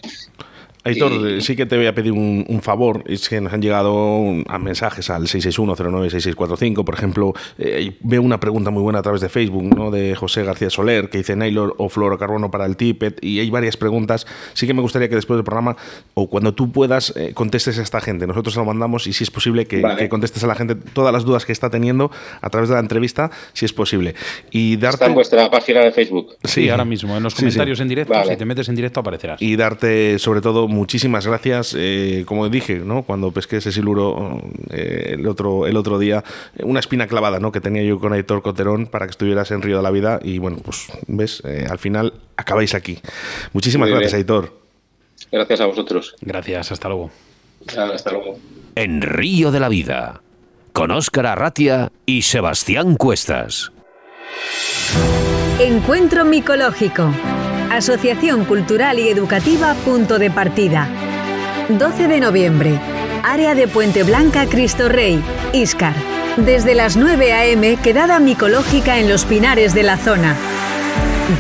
Aitor, Y- sí que te voy a pedir un, un favor. Es que nos han llegado a mensajes al 661-096645. Por ejemplo, eh, veo una pregunta muy buena a través de Facebook, ¿no? De José García Soler, que dice nylon o fluorocarbono para el tippet. Y hay varias preguntas. Sí que me gustaría que después del programa, o cuando tú puedas, eh, contestes a esta gente. Nosotros lo mandamos y si es posible que, Vale. que contestes a la gente todas las dudas que está teniendo a través de la entrevista, si es posible. Y darte. Está en vuestra página de Facebook. Sí, ahora mismo, en los Sí, sí. comentarios en directo, Vale. si te metes en directo aparecerás. y darte sobre todo muchísimas gracias eh, como dije no cuando pesqué ese siluro eh, el otro el otro día una espina clavada no que tenía yo con Aitor Coterón para que estuvieras en Río de la Vida y bueno pues ves Eh, al final acabáis aquí muchísimas Muy gracias bien. Aitor Gracias a vosotros. Gracias, hasta luego. Hasta luego. En Río de la Vida, con Óscar Arratia y Sebastián Cuestas. Encuentro micológico. Asociación Cultural y Educativa Punto de Partida. 12 de noviembre. Área de Puente Blanca Cristo Rey, Íscar. Desde las 9 a.m. quedada micológica en los pinares de la zona.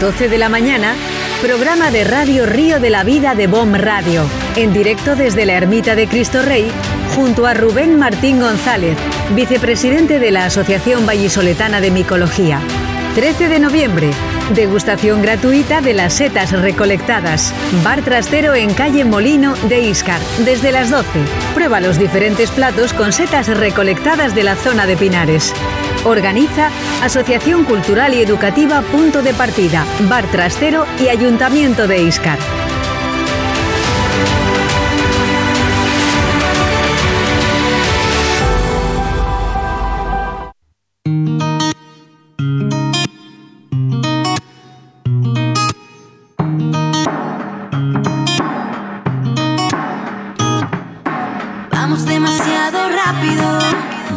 12 de la mañana, programa de Radio Río de la Vida de BOM Radio, en directo desde la Ermita de Cristo Rey, junto a Rubén Martín González, vicepresidente de la Asociación Vallisoletana de Micología. 13 de noviembre, degustación gratuita de las setas recolectadas. Bar trastero en calle Molino de Iscar, desde las 12. Prueba los diferentes platos con setas recolectadas de la zona de Pinares. Organiza Asociación Cultural y Educativa Punto de Partida, Bar Trastero y Ayuntamiento de Iscar.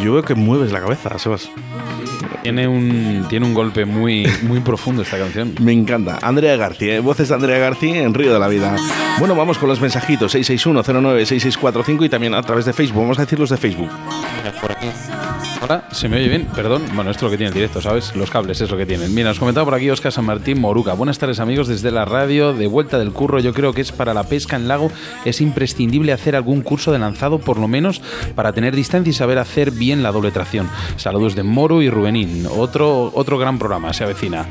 Yo veo que mueves la cabeza, Sebas. Tiene un, tiene un golpe muy, muy profundo esta canción. Me encanta. Andrea García, ¿eh? voces de Andrea García en Río de la Vida. Bueno, vamos con los mensajitos 661-09-6645 y también a través de Facebook. Vamos a decir los de Facebook. Ahora, ¿se me oye bien? Perdón. Bueno, esto es lo que tiene el directo, ¿sabes? Los cables es lo que tienen. Mira, nos comentaba por aquí Oscar San Martín Moruca. Buenas tardes, amigos, desde la radio, de vuelta del curro. Yo creo que es para la pesca en lago, es imprescindible hacer algún curso de lanzado, por lo menos para tener distancia y saber hacer bien la doble tracción. Saludos de Moro y Otro, otro gran programa se avecina.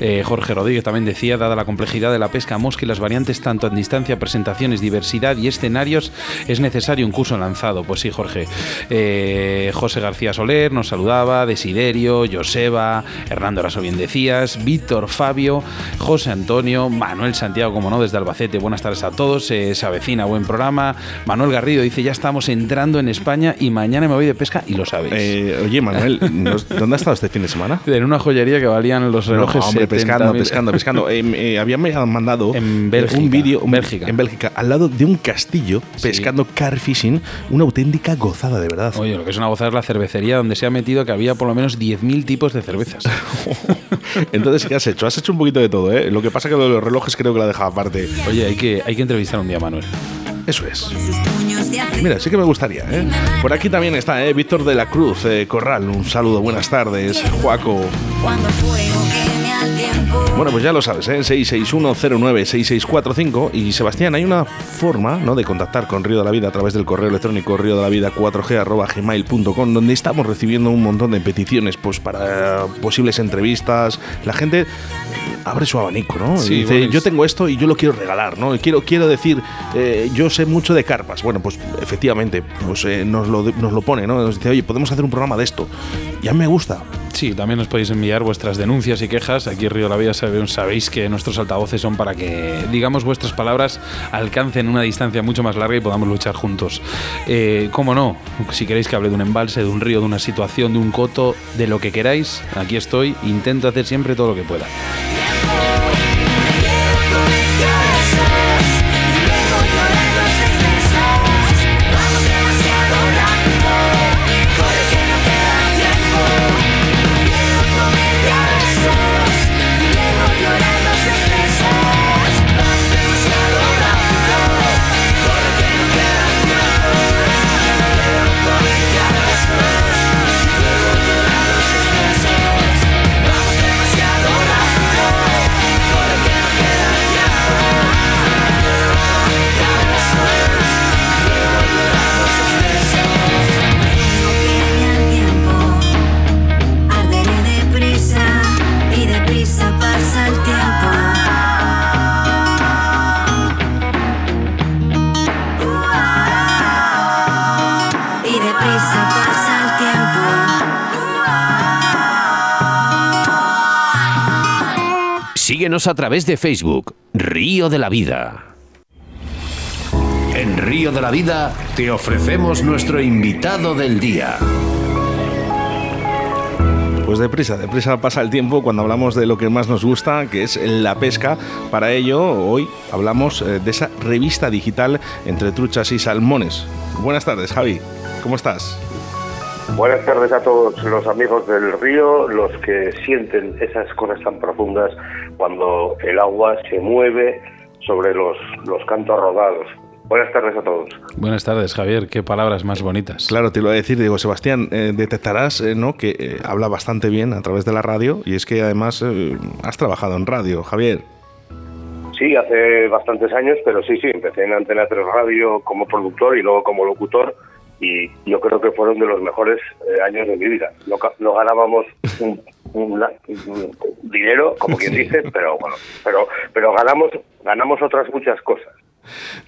Eh, Jorge Rodríguez también decía, dada la complejidad de la pesca a mosca y las variantes tanto en distancia, presentaciones, diversidad y escenarios, es necesario un curso lanzado. Pues sí, Jorge. Eh, José García Soler nos saludaba, Desiderio, Joseba, Hernando Raso bien decías, Víctor Fabio, José Antonio, Manuel Santiago, como no, desde Albacete, buenas tardes a todos, eh, se avecina buen programa, Manuel Garrido dice, ya estamos entrando en España y mañana me voy de pesca y lo sabes. Eh, oye, Manuel, ¿dónde has estado este fin de semana? En una joyería que valían los relojes no, hombre, pescando, pescando, pescando. Eh, habían mandado en un vídeo en Bélgica. en Bélgica, al lado de un castillo, pescando car fishing, una auténtica gozada, de verdad. Oye, lo que es una gozada es la cervecería donde se ha metido que había por lo menos 10.000 tipos de cervezas. Entonces, ¿qué has hecho? Has hecho un poquito de todo, ¿eh? Lo que pasa que los relojes creo que la dejado aparte. Oye, hay que, hay que entrevistar un día a Manuel. Eso es. Mira, sí que me gustaría, ¿eh? Por aquí también está, ¿eh? Víctor de la Cruz, eh, Corral. Un saludo, buenas tardes. Juaco. Bueno, pues ya lo sabes, ¿eh? 661096645 y Sebastián, hay una forma ¿no? de contactar con Río de la Vida a través del correo electrónico río de la vida 4g gmail.com donde estamos recibiendo un montón de peticiones pues para posibles entrevistas. La gente abre su abanico, ¿no? dice, yo tengo esto y yo lo quiero regalar, ¿no? quiero, quiero decir, eh, yo sé mucho de carpas. Bueno, pues efectivamente, pues eh, nos, lo, nos lo pone, ¿no? Nos dice, oye, podemos hacer un programa de esto. Ya me gusta. Sí, también nos podéis enviar vuestras denuncias y quejas. Aquí en Río de la Vida sabéis que nuestros altavoces son para que, digamos, vuestras palabras alcancen una distancia mucho más larga y podamos luchar juntos. Eh, ¿Cómo no? Si queréis que hable de un embalse, de un río, de una situación, de un coto, de lo que queráis, aquí estoy. Intento hacer siempre todo lo que pueda. Síguenos a través de Facebook, Río de la Vida. En Río de la Vida te ofrecemos nuestro invitado del día. Pues deprisa, deprisa pasa el tiempo cuando hablamos de lo que más nos gusta, que es la pesca. Para ello, hoy hablamos eh, de esa revista digital entre truchas y salmones. Buenas tardes, Javi. ¿Cómo estás? Buenas tardes a todos los amigos del río, los que sienten esas cosas tan profundas cuando el agua se mueve sobre los, los cantos rodados. Buenas tardes a todos. Buenas tardes, Javier. Qué palabras más bonitas. Claro, te lo voy a decir, digo, Sebastián, eh, detectarás eh, ¿no? que eh, habla bastante bien a través de la radio y es que además has trabajado en radio, Javier. Sí, hace bastantes años, pero sí, sí, empecé en Antena 3 Radio como productor y luego como locutor y yo creo que fueron de los mejores años de mi vida. No, ganábamos un, dinero, como quien dice, pero bueno, pero pero ganamos ganamos otras muchas cosas.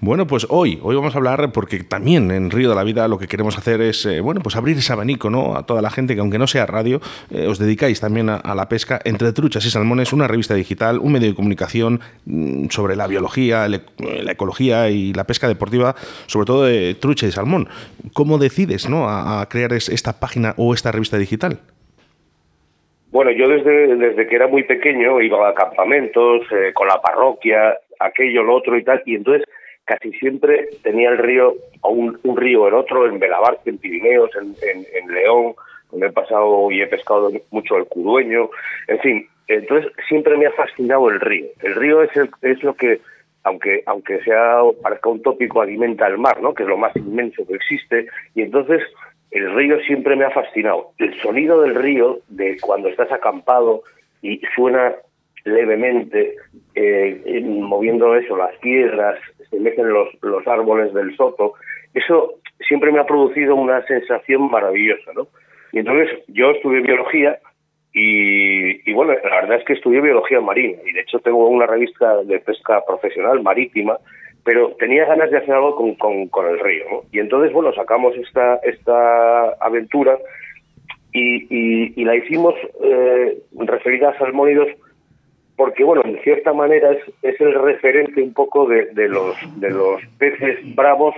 Bueno, pues hoy, hoy vamos a hablar porque también en Río de la Vida lo que queremos hacer es, eh, bueno, pues abrir ese abanico, ¿no? A toda la gente que aunque no sea radio, eh, os dedicáis también a, la pesca entre truchas y salmones, una revista digital, un medio de comunicación mm, sobre la biología, la ecología y la pesca deportiva, sobre todo de trucha y salmón. ¿Cómo decides, ¿no? A, crear esta página o esta revista digital? Bueno, yo desde, desde que era muy pequeño iba a campamentos eh, con la parroquia, aquello, lo otro y tal, y entonces casi siempre tenía el río, o un, río en otro, en Belabarque, en Pirineos, en, León, donde he pasado y he pescado mucho el cudueño, en fin, entonces siempre me ha fascinado el río. El río es, el, es lo que, aunque, aunque sea, parezca un tópico, alimenta el mar, ¿no? que es lo más inmenso que existe, y entonces el río siempre me ha fascinado. El sonido del río, de cuando estás acampado y suena levemente, eh, moviendo eso, las piedras, se meten los, los árboles del soto, eso siempre me ha producido una sensación maravillosa, ¿no? Y entonces yo estudié biología y, bueno, la verdad es que estudié biología marina y de hecho tengo una revista de pesca profesional marítima, pero tenía ganas de hacer algo con, con, el río, ¿no? Y entonces, bueno, sacamos esta, esta aventura y, la hicimos eh, referida a salmónidos porque bueno, en cierta manera es, es el referente un poco de, de, los de los peces bravos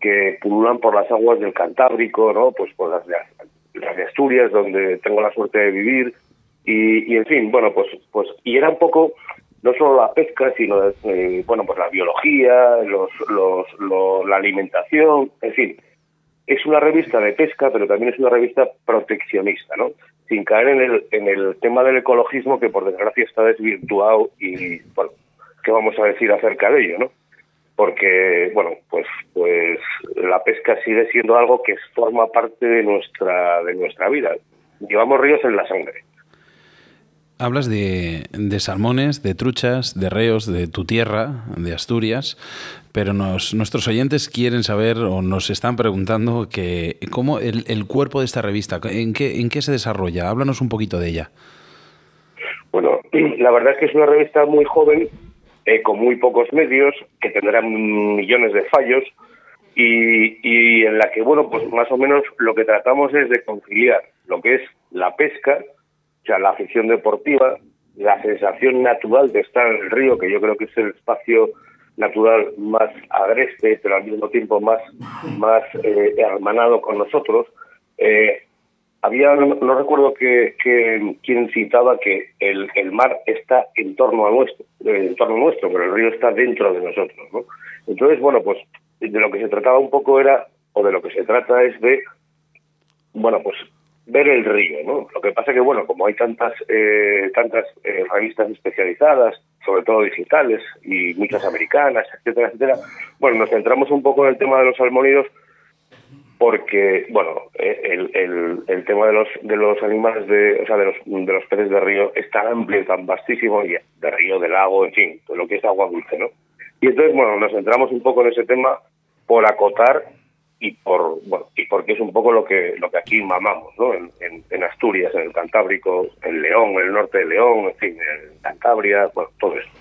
que pululan por las aguas del Cantábrico, ¿no? Pues por las de, las de Asturias, donde tengo la suerte de vivir, y, y, en fin, bueno, pues pues y era un poco no solo la pesca, sino eh, bueno, pues la biología, los, los, la alimentación, en fin. Es una revista de pesca, pero también es una revista proteccionista, ¿no? Sin caer en el, en el tema del ecologismo que por desgracia está desvirtuado y, bueno, ¿qué vamos a decir acerca de ello, no? Porque, bueno, pues, pues la pesca sigue siendo algo que forma parte de nuestra, de nuestra vida. Llevamos ríos en la sangre. Hablas de, de, salmones, de truchas, de reos, de tu tierra, de Asturias, pero nos, nuestros oyentes quieren saber o nos están preguntando que cómo el, cuerpo de esta revista, ¿en qué, ¿en qué se desarrolla? Háblanos un poquito de ella. Bueno, la verdad es que es una revista muy joven, eh, con muy pocos medios, que tendrá millones de fallos y, y en la que, bueno, pues más o menos lo que tratamos es de conciliar lo que es la pesca, o sea, la afición deportiva, la sensación natural de estar en el río, que yo creo que es el espacio natural más agreste, pero al mismo tiempo más, más eh, hermanado con nosotros. Eh, había, no, recuerdo que, que, quién citaba que el, el mar está en torno a nuestro, en torno a nuestro, pero el río está dentro de nosotros, ¿no? Entonces, bueno, pues de lo que se trataba un poco era, o de lo que se trata es de, bueno, pues ver el río, ¿no? Lo que pasa que, bueno, como hay tantas eh, tantas eh, revistas especializadas, sobre todo digitales, y muchas americanas, etcétera, etcétera, bueno, nos centramos un poco en el tema de los salmónidos porque, bueno, eh, el, el, tema de los de los animales, de, o sea, de los, de los peces de río es tan amplio, tan vastísimo, y de río, de lago, en fin, todo lo que es agua dulce, ¿no? Y entonces, bueno, nos centramos un poco en ese tema por acotar y por bueno y porque es un poco lo que lo que aquí mamamos ¿no? en, en, Asturias en el Cantábrico en León en el norte de León en fin en Cantabria bueno todo esto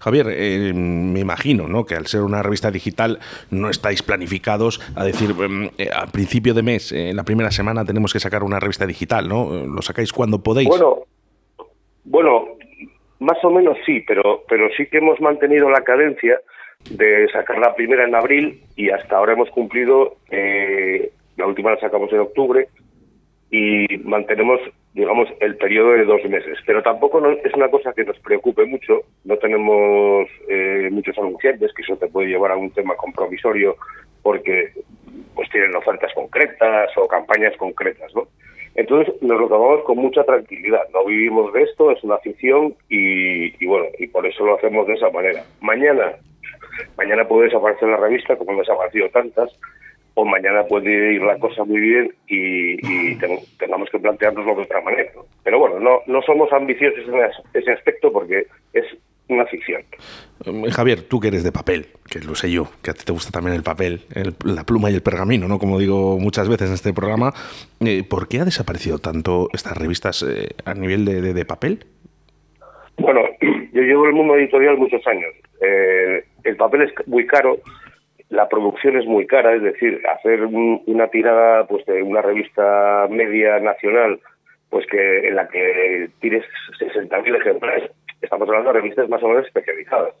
Javier, eh, me imagino ¿no? que al ser una revista digital no estáis planificados a decir em, eh, al principio de mes, eh, en la primera semana tenemos que sacar una revista digital, ¿no? ¿Lo sacáis cuando podéis? Bueno, bueno, más o menos sí, pero, pero sí que hemos mantenido la cadencia de sacar la primera en abril y hasta ahora hemos cumplido, eh, la última la sacamos en octubre y mantenemos, digamos, el periodo de dos meses. Pero tampoco es una cosa que nos preocupe mucho, no tenemos eh, muchos anunciantes, que eso te puede llevar a un tema compromisorio porque pues tienen ofertas concretas o campañas concretas, ¿no? Entonces nos lo tomamos con mucha tranquilidad, no vivimos de esto, es una afición y, y bueno, y por eso lo hacemos de esa manera. Mañana Mañana puede desaparecer la revista, como han desaparecido tantas, o mañana puede ir la cosa muy bien y, tengamos que planteárnoslo de otra manera. Pero bueno, no, no somos ambiciosos en ese aspecto porque es una ficción. Eh, Javier, tú que eres de papel, que lo sé yo, que a ti te gusta también el papel, la pluma y el pergamino, ¿no? Como digo muchas veces en este programa, eh, ¿por qué ha desaparecido tanto estas revistas eh, a nivel de, de papel? Bueno, yo llevo el mundo editorial muchos años. Eh, el papel es muy caro, la producción es muy cara, es decir, hacer una tirada pues de una revista media nacional, pues que en la que tires 60.000 ejemplares, estamos hablando de revistas más o menos especializadas,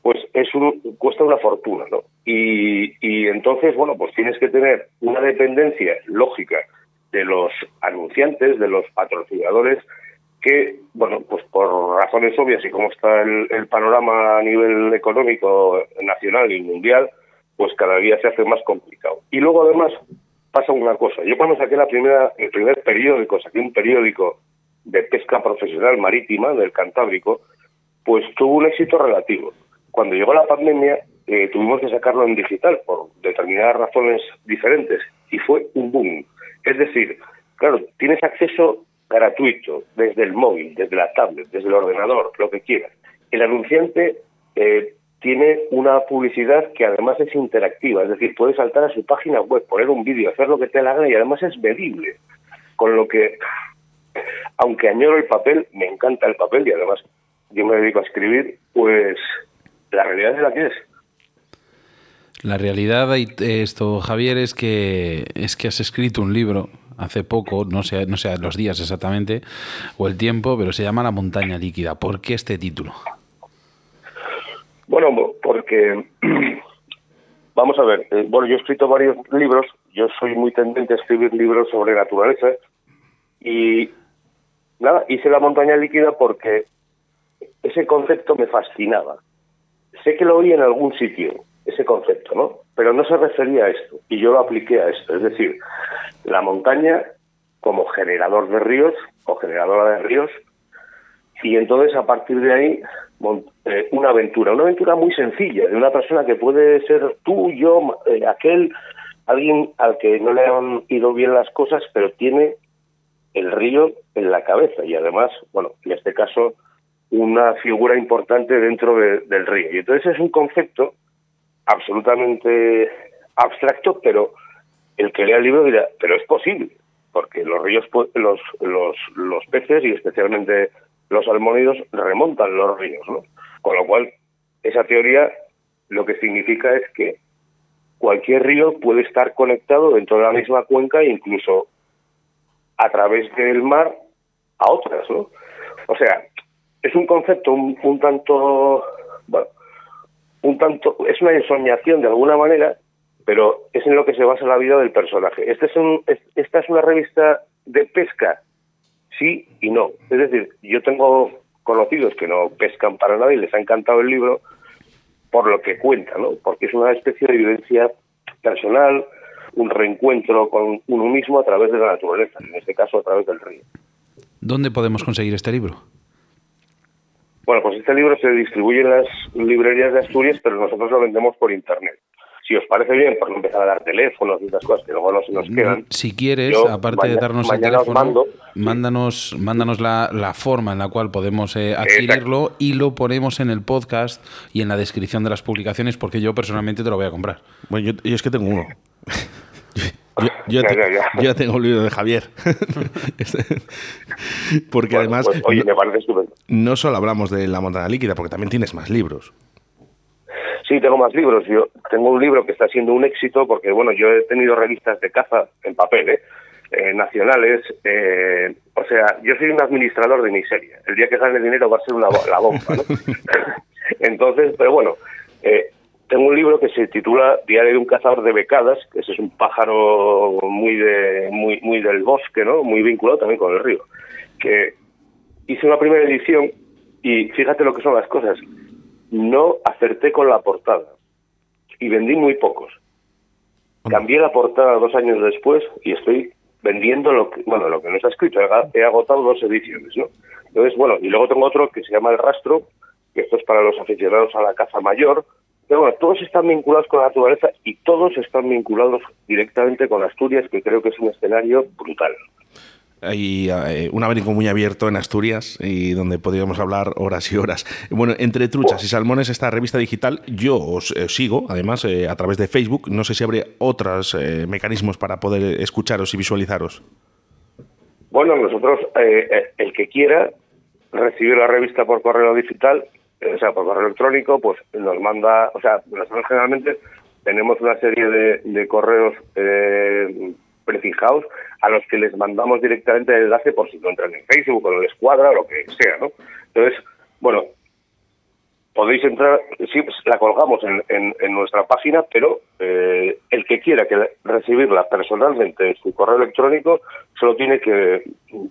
pues es cuesta una fortuna, ¿no? Y entonces, bueno, pues tienes que tener una dependencia lógica de los anunciantes, de los patrocinadores, que, bueno, pues por razones obvias y cómo está el, el, panorama a nivel económico nacional y mundial, pues cada día se hace más complicado. Y luego además pasa una cosa. Yo cuando saqué la primera, el primer periódico, saqué un periódico de pesca profesional marítima del Cantábrico, pues tuvo un éxito relativo. Cuando llegó la pandemia, eh, tuvimos que sacarlo en digital por determinadas razones diferentes y fue un boom. Es decir, claro, tienes acceso gratuito desde el móvil, desde la tablet, desde el ordenador, lo que quieras. El anunciante eh, tiene una publicidad que además es interactiva, es decir, puedes saltar a su página web, poner un vídeo, hacer lo que te la gana y además es medible. Con lo que, aunque añoro el papel, me encanta el papel y además yo me dedico a escribir, pues la realidad es la que es. La realidad esto, Javier, es que es que has escrito un libro hace poco, no sé, no sé los días exactamente o el tiempo, pero se llama La montaña líquida. ¿Por qué este título? Bueno, porque vamos a ver, eh, bueno, yo he escrito varios libros, yo soy muy tendente a escribir libros sobre naturaleza y nada, hice La montaña líquida porque ese concepto me fascinaba. Sé que lo oí en algún sitio, ese concepto, ¿no? Pero no se refería a esto, y yo lo apliqué a esto. Es decir, la montaña como generador de ríos o generadora de ríos, y entonces a partir de ahí eh, una aventura, una aventura muy sencilla, de una persona que puede ser tú, yo, eh, aquel, alguien al que no le han ido bien las cosas, pero tiene el río en la cabeza y además, bueno, en este caso, una figura importante dentro del río. Y entonces es un concepto absolutamente abstracto, pero el que lea el libro dirá, pero es posible, porque los ríos, los, los, los peces y especialmente los salmónidos remontan los ríos, ¿no? Con lo cual, esa teoría lo que significa es que cualquier río puede estar conectado dentro de la misma cuenca e incluso a través del mar a otras, ¿no? O sea, es un concepto un, un tanto, un tanto, es una ensoñación de alguna manera, pero es en lo que se basa la vida del personaje. Este es un, esta es una revista de pesca, sí y no. Es decir, yo tengo conocidos que no pescan para nada y les ha encantado el libro por lo que cuenta, ¿no? Porque es una especie de vivencia personal, un reencuentro con uno mismo a través de la naturaleza, en este caso a través del río. ¿Dónde podemos conseguir este libro? Bueno, pues este libro se distribuye en las librerías de Asturias, pero nosotros lo vendemos por internet. Si os parece bien, por no empezar a dar teléfonos y esas cosas que luego no se nos quedan. Si quieres, aparte de darnos el teléfono, mándanos, mándanos la, la, forma en la cual podemos eh, adquirirlo y lo ponemos en el podcast y en la descripción de las publicaciones, porque yo personalmente te lo voy a comprar. Bueno, yo, yo es que tengo uno. Yo, ya, tengo el libro de Javier. porque además. Pues, oye, me parece estupendo. No solo hablamos de la montaña líquida, porque también tienes más libros. Sí, tengo más libros. Yo tengo un libro que está siendo un éxito porque, bueno, yo he tenido revistas de caza en papel, ¿eh? eh nacionales. Eh, o sea, yo soy un administrador de miseria. El día que gane dinero va a ser una, la bomba, ¿no? Entonces, pero bueno, eh, tengo un libro que se titula Diario de un cazador de becadas, que ese es un pájaro muy de muy muy del bosque, ¿no? Muy vinculado también con el río. Que hice una primera edición y fíjate lo que son las cosas. No acerté con la portada y vendí muy pocos. Cambié la portada dos años después y estoy vendiendo lo que, bueno, lo que no está escrito. He agotado dos ediciones, ¿no? Entonces, bueno, y luego tengo otro que se llama El Rastro, que esto es para los aficionados a la caza mayor, pero bueno, todos están vinculados con la naturaleza y todos están vinculados directamente con Asturias, que creo que es un escenario brutal. Hay eh, un abanico muy abierto en Asturias y donde podríamos hablar horas y horas. Bueno, entre truchas y salmones, esta revista digital, yo os eh, sigo, además, eh, a través de Facebook. No sé si habrá otros mecanismos para poder escucharos y visualizaros. Bueno, nosotros, el que quiera recibir la revista por correo digital, o sea, por correo electrónico, pues nos manda, o sea, nosotros generalmente tenemos una serie de, correos eh, prefijados a los que les mandamos directamente el enlace por si no entran en Facebook o no les cuadra o lo que sea, ¿no? Entonces, bueno, podéis entrar, sí, la colgamos en, en, nuestra página, pero eh, el que quiera que recibirla personalmente en su correo electrónico solo tiene que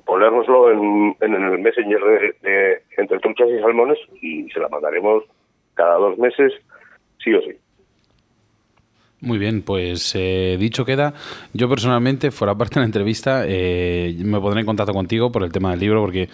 ponérnoslo en, en el messenger de, entre truchas y salmones y se la mandaremos cada dos meses, sí o sí. Muy bien, pues eh, dicho queda, yo personalmente, fuera parte de la entrevista, eh, me pondré en contacto contigo por el tema del libro, porque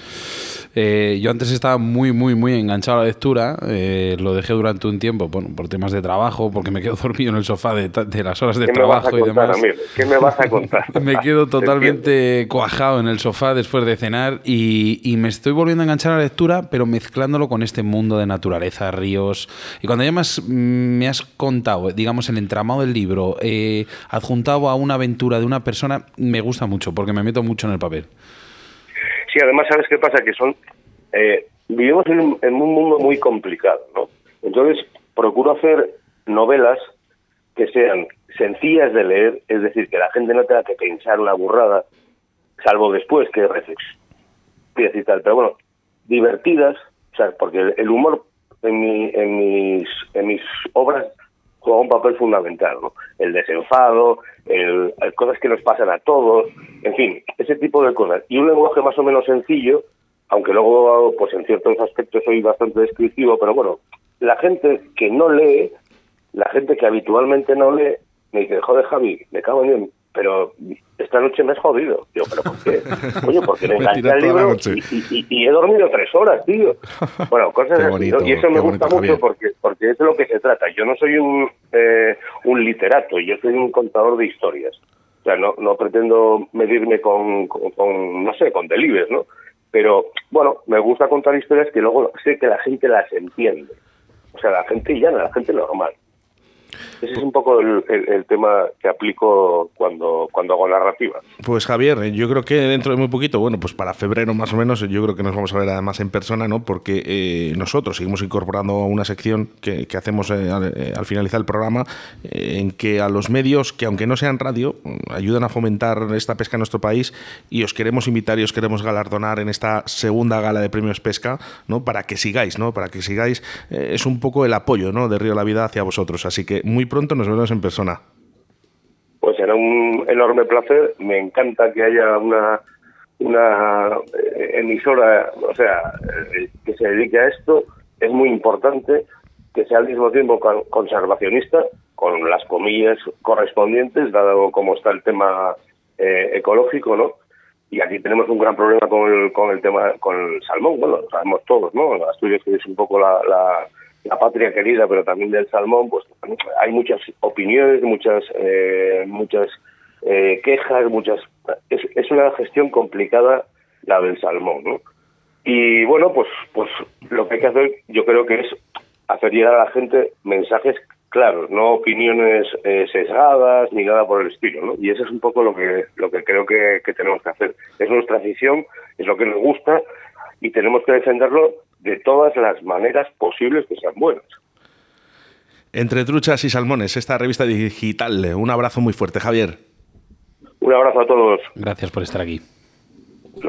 eh, yo antes estaba muy, muy, muy enganchado a la lectura, lo dejé durante un tiempo, bueno, por temas de trabajo, porque me quedo dormido en el sofá de, las horas de trabajo y demás. ¿Qué me vas a contar? me quedo totalmente cuajado en el sofá después de cenar y, y, me estoy volviendo a enganchar a la lectura, pero mezclándolo con este mundo de naturaleza, ríos. Y cuando ya más me has contado, digamos, el entramado del libro eh, adjuntado a una aventura de una persona me gusta mucho porque me meto mucho en el papel. Sí, además, ¿sabes qué pasa? Que son. Eh, vivimos en un, mundo muy complicado, ¿no? Entonces, procuro hacer novelas que sean sencillas de leer, es decir, que la gente no tenga que pensar una burrada, salvo después que reflexiones y tal. Pero bueno, divertidas, o porque el humor en, mi, en, mis, en mis obras juega un papel fundamental, ¿no? El desenfado, el, cosas que nos pasan a todos, en fin, ese tipo de cosas. Y un lenguaje más o menos sencillo, aunque luego, pues en ciertos aspectos soy bastante descriptivo, pero bueno, la gente que no lee, la gente que habitualmente no lee, me dice, joder Javi, me cago en pero esta noche me has jodido. Digo, ¿pero por qué? Oye, porque me enganché al libro y, he dormido tres horas, tío. Bueno, cosas así. Y eso me gusta mucho porque, porque es de lo que se trata. Yo no soy un, eh, un literato, yo soy un contador de historias. O sea, no, no pretendo medirme con, con, no sé, con delibes, ¿no? Pero, bueno, me gusta contar historias que luego sé que la gente las entiende. O sea, la gente llana, la gente normal. Ese es un poco el, tema que aplico cuando, cuando hago narrativa. Pues Javier, eh, yo creo que dentro de muy poquito, bueno, pues para febrero más o menos, yo creo que nos vamos a ver además en persona, ¿no? Porque eh, nosotros seguimos incorporando una sección que, hacemos eh, al, finalizar el programa, en que a los medios, que aunque no sean radio, ayudan a fomentar esta pesca en nuestro país y os queremos invitar y os queremos galardonar en esta segunda gala de premios pesca, ¿no? Para que sigáis, ¿no? Para que sigáis, es un poco el apoyo, ¿no? De Río La Vida hacia vosotros. Así que muy pronto nos vemos en persona. Pues será un enorme placer. Me encanta que haya una una eh, emisora, o sea, eh, que se dedique a esto. Es muy importante que sea al mismo tiempo conservacionista, con las comillas correspondientes, dado cómo está el tema eh, ecológico, ¿no? Y aquí tenemos un gran problema con el, con el tema, con el salmón, bueno, lo sabemos todos, ¿no? Asturias que es un poco la, la patria querida, pero también del salmón, pues hay muchas opiniones, muchas eh, muchas eh, quejas, muchas es, es una gestión complicada la del salmón, ¿no? Y bueno, pues pues lo que hay que hacer, yo creo que es hacer llegar a la gente mensajes claros, no opiniones eh, sesgadas ni nada por el estilo, ¿no? Y eso es un poco lo que lo que creo que, que tenemos que hacer. Es nuestra afición, es lo que nos gusta y tenemos que defenderlo de todas las maneras posibles que sean buenas. Entre truchas y salmones, esta revista digital. Un abrazo muy fuerte, Javier. Un abrazo a todos. Gracias por estar aquí.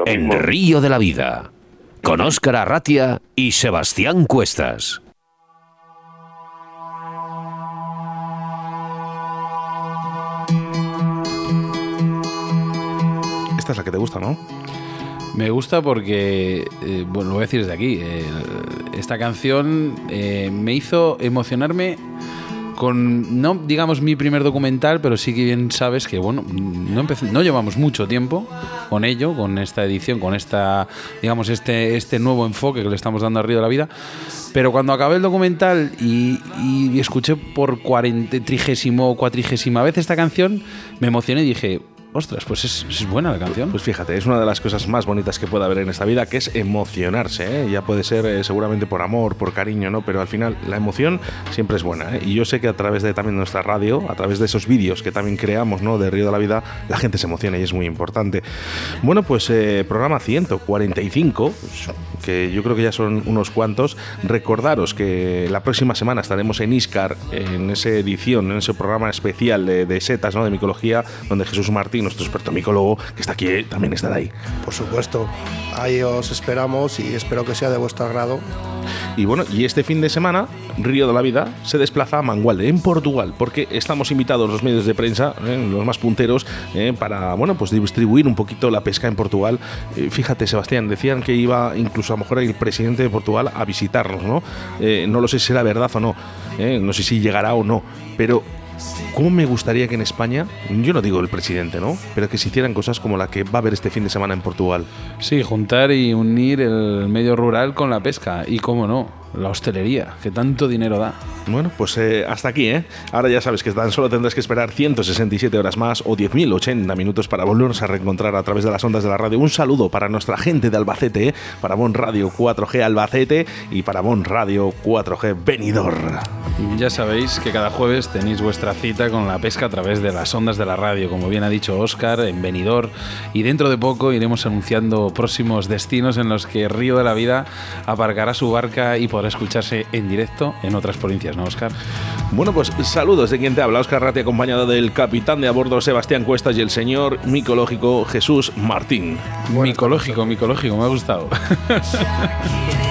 en Río de la Vida, con Óscar Arratia y Sebastián Cuestas. Esta es la que te gusta, ¿no? Me gusta porque, eh, bueno, lo voy a decir desde aquí, eh, esta canción eh, me hizo emocionarme con, no digamos mi primer documental, pero sí que bien sabes que, bueno, no, no llevamos mucho tiempo con ello, con esta edición, con esta, digamos, este, este nuevo enfoque que le estamos dando a Río de la Vida. Pero cuando acabé el documental y, escuché por trigésimo o cuatrigésima vez esta canción, me emocioné y dije, Ostras, pues es, buena la canción. Pues fíjate, es una de las cosas más bonitas que puede haber en esta vida, que es emocionarse. ¿eh? Ya puede ser eh, seguramente por amor, por cariño, ¿no? Pero al final la emoción siempre es buena. ¿eh? Y yo sé que a través de también nuestra radio, a través de esos vídeos que también creamos, ¿no? De Río de la Vida, la gente se emociona y es muy importante. Bueno, pues programa 145, que yo creo que ya son unos cuantos. Recordaros que la próxima semana estaremos en Iscar, en esa edición, en ese programa especial de, de setas, ¿no? De micología, donde Jesús Martín y nuestro experto micólogo, que está aquí, eh, también estará ahí. Por supuesto, ahí os esperamos y espero que sea de vuestro agrado. Y bueno, y este fin de semana, Río de la Vida se desplaza a Mangualde, en Portugal, porque estamos invitados los medios de prensa, eh, los más punteros, eh, para, bueno, pues distribuir un poquito la pesca en Portugal. Eh, fíjate, Sebastián, decían que iba incluso a lo mejor el presidente de Portugal a visitarnos, ¿no? no lo sé si será verdad o no, no sé si llegará o no, pero ¿Cómo me gustaría que en España, yo no digo el presidente, ¿no? Pero que se hicieran cosas como la que va a haber este fin de semana en Portugal? Sí, juntar y unir el medio rural con la pesca. Y cómo no, la hostelería, que tanto dinero da. Bueno, pues eh, hasta aquí, ¿eh? Ahora ya sabes que tan solo tendrás que esperar 167 horas más o 10.080 minutos para volvernos a reencontrar a través de las ondas de la radio. Un saludo para nuestra gente de Albacete, ¿eh? para Bon Radio 4G Albacete y para Bon Radio 4G Benidor. Ya sabéis que cada jueves tenéis vuestra cita con la pesca a través de las ondas de la radio, como bien ha dicho Oscar, en Benidor. Y dentro de poco iremos anunciando próximos destinos en los que Río de la Vida aparcará su barca y podrá escucharse en directo en otras provincias, ¿no, Oscar? Bueno, pues saludos de quien te habla, Oscar Rati, acompañado del capitán de a bordo Sebastián Cuestas y el señor micológico Jesús Martín. micológico, micológico, me ha gustado.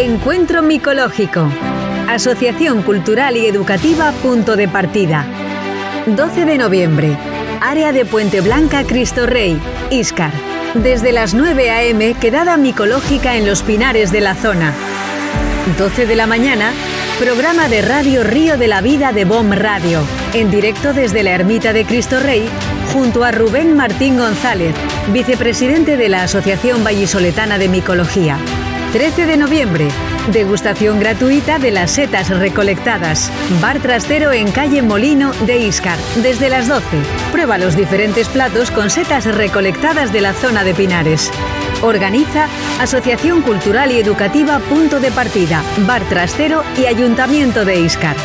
Encuentro Micológico. Asociación Cultural y Educativa Punto de Partida. 12 de noviembre. Área de Puente Blanca Cristo Rey, Iscar. Desde las 9 a.m. quedada micológica en los pinares de la zona. 12 de la mañana. Programa de Radio Río de la Vida de BOM Radio. En directo desde la Ermita de Cristo Rey, junto a Rubén Martín González, vicepresidente de la Asociación Vallisoletana de Micología. 13 de noviembre. Degustación gratuita de las setas recolectadas. Bar trastero en calle Molino de Iscar, desde las 12. Prueba los diferentes platos con setas recolectadas de la zona de Pinares. Organiza Asociación Cultural y Educativa Punto de Partida, Bar Trastero y Ayuntamiento de Iscar.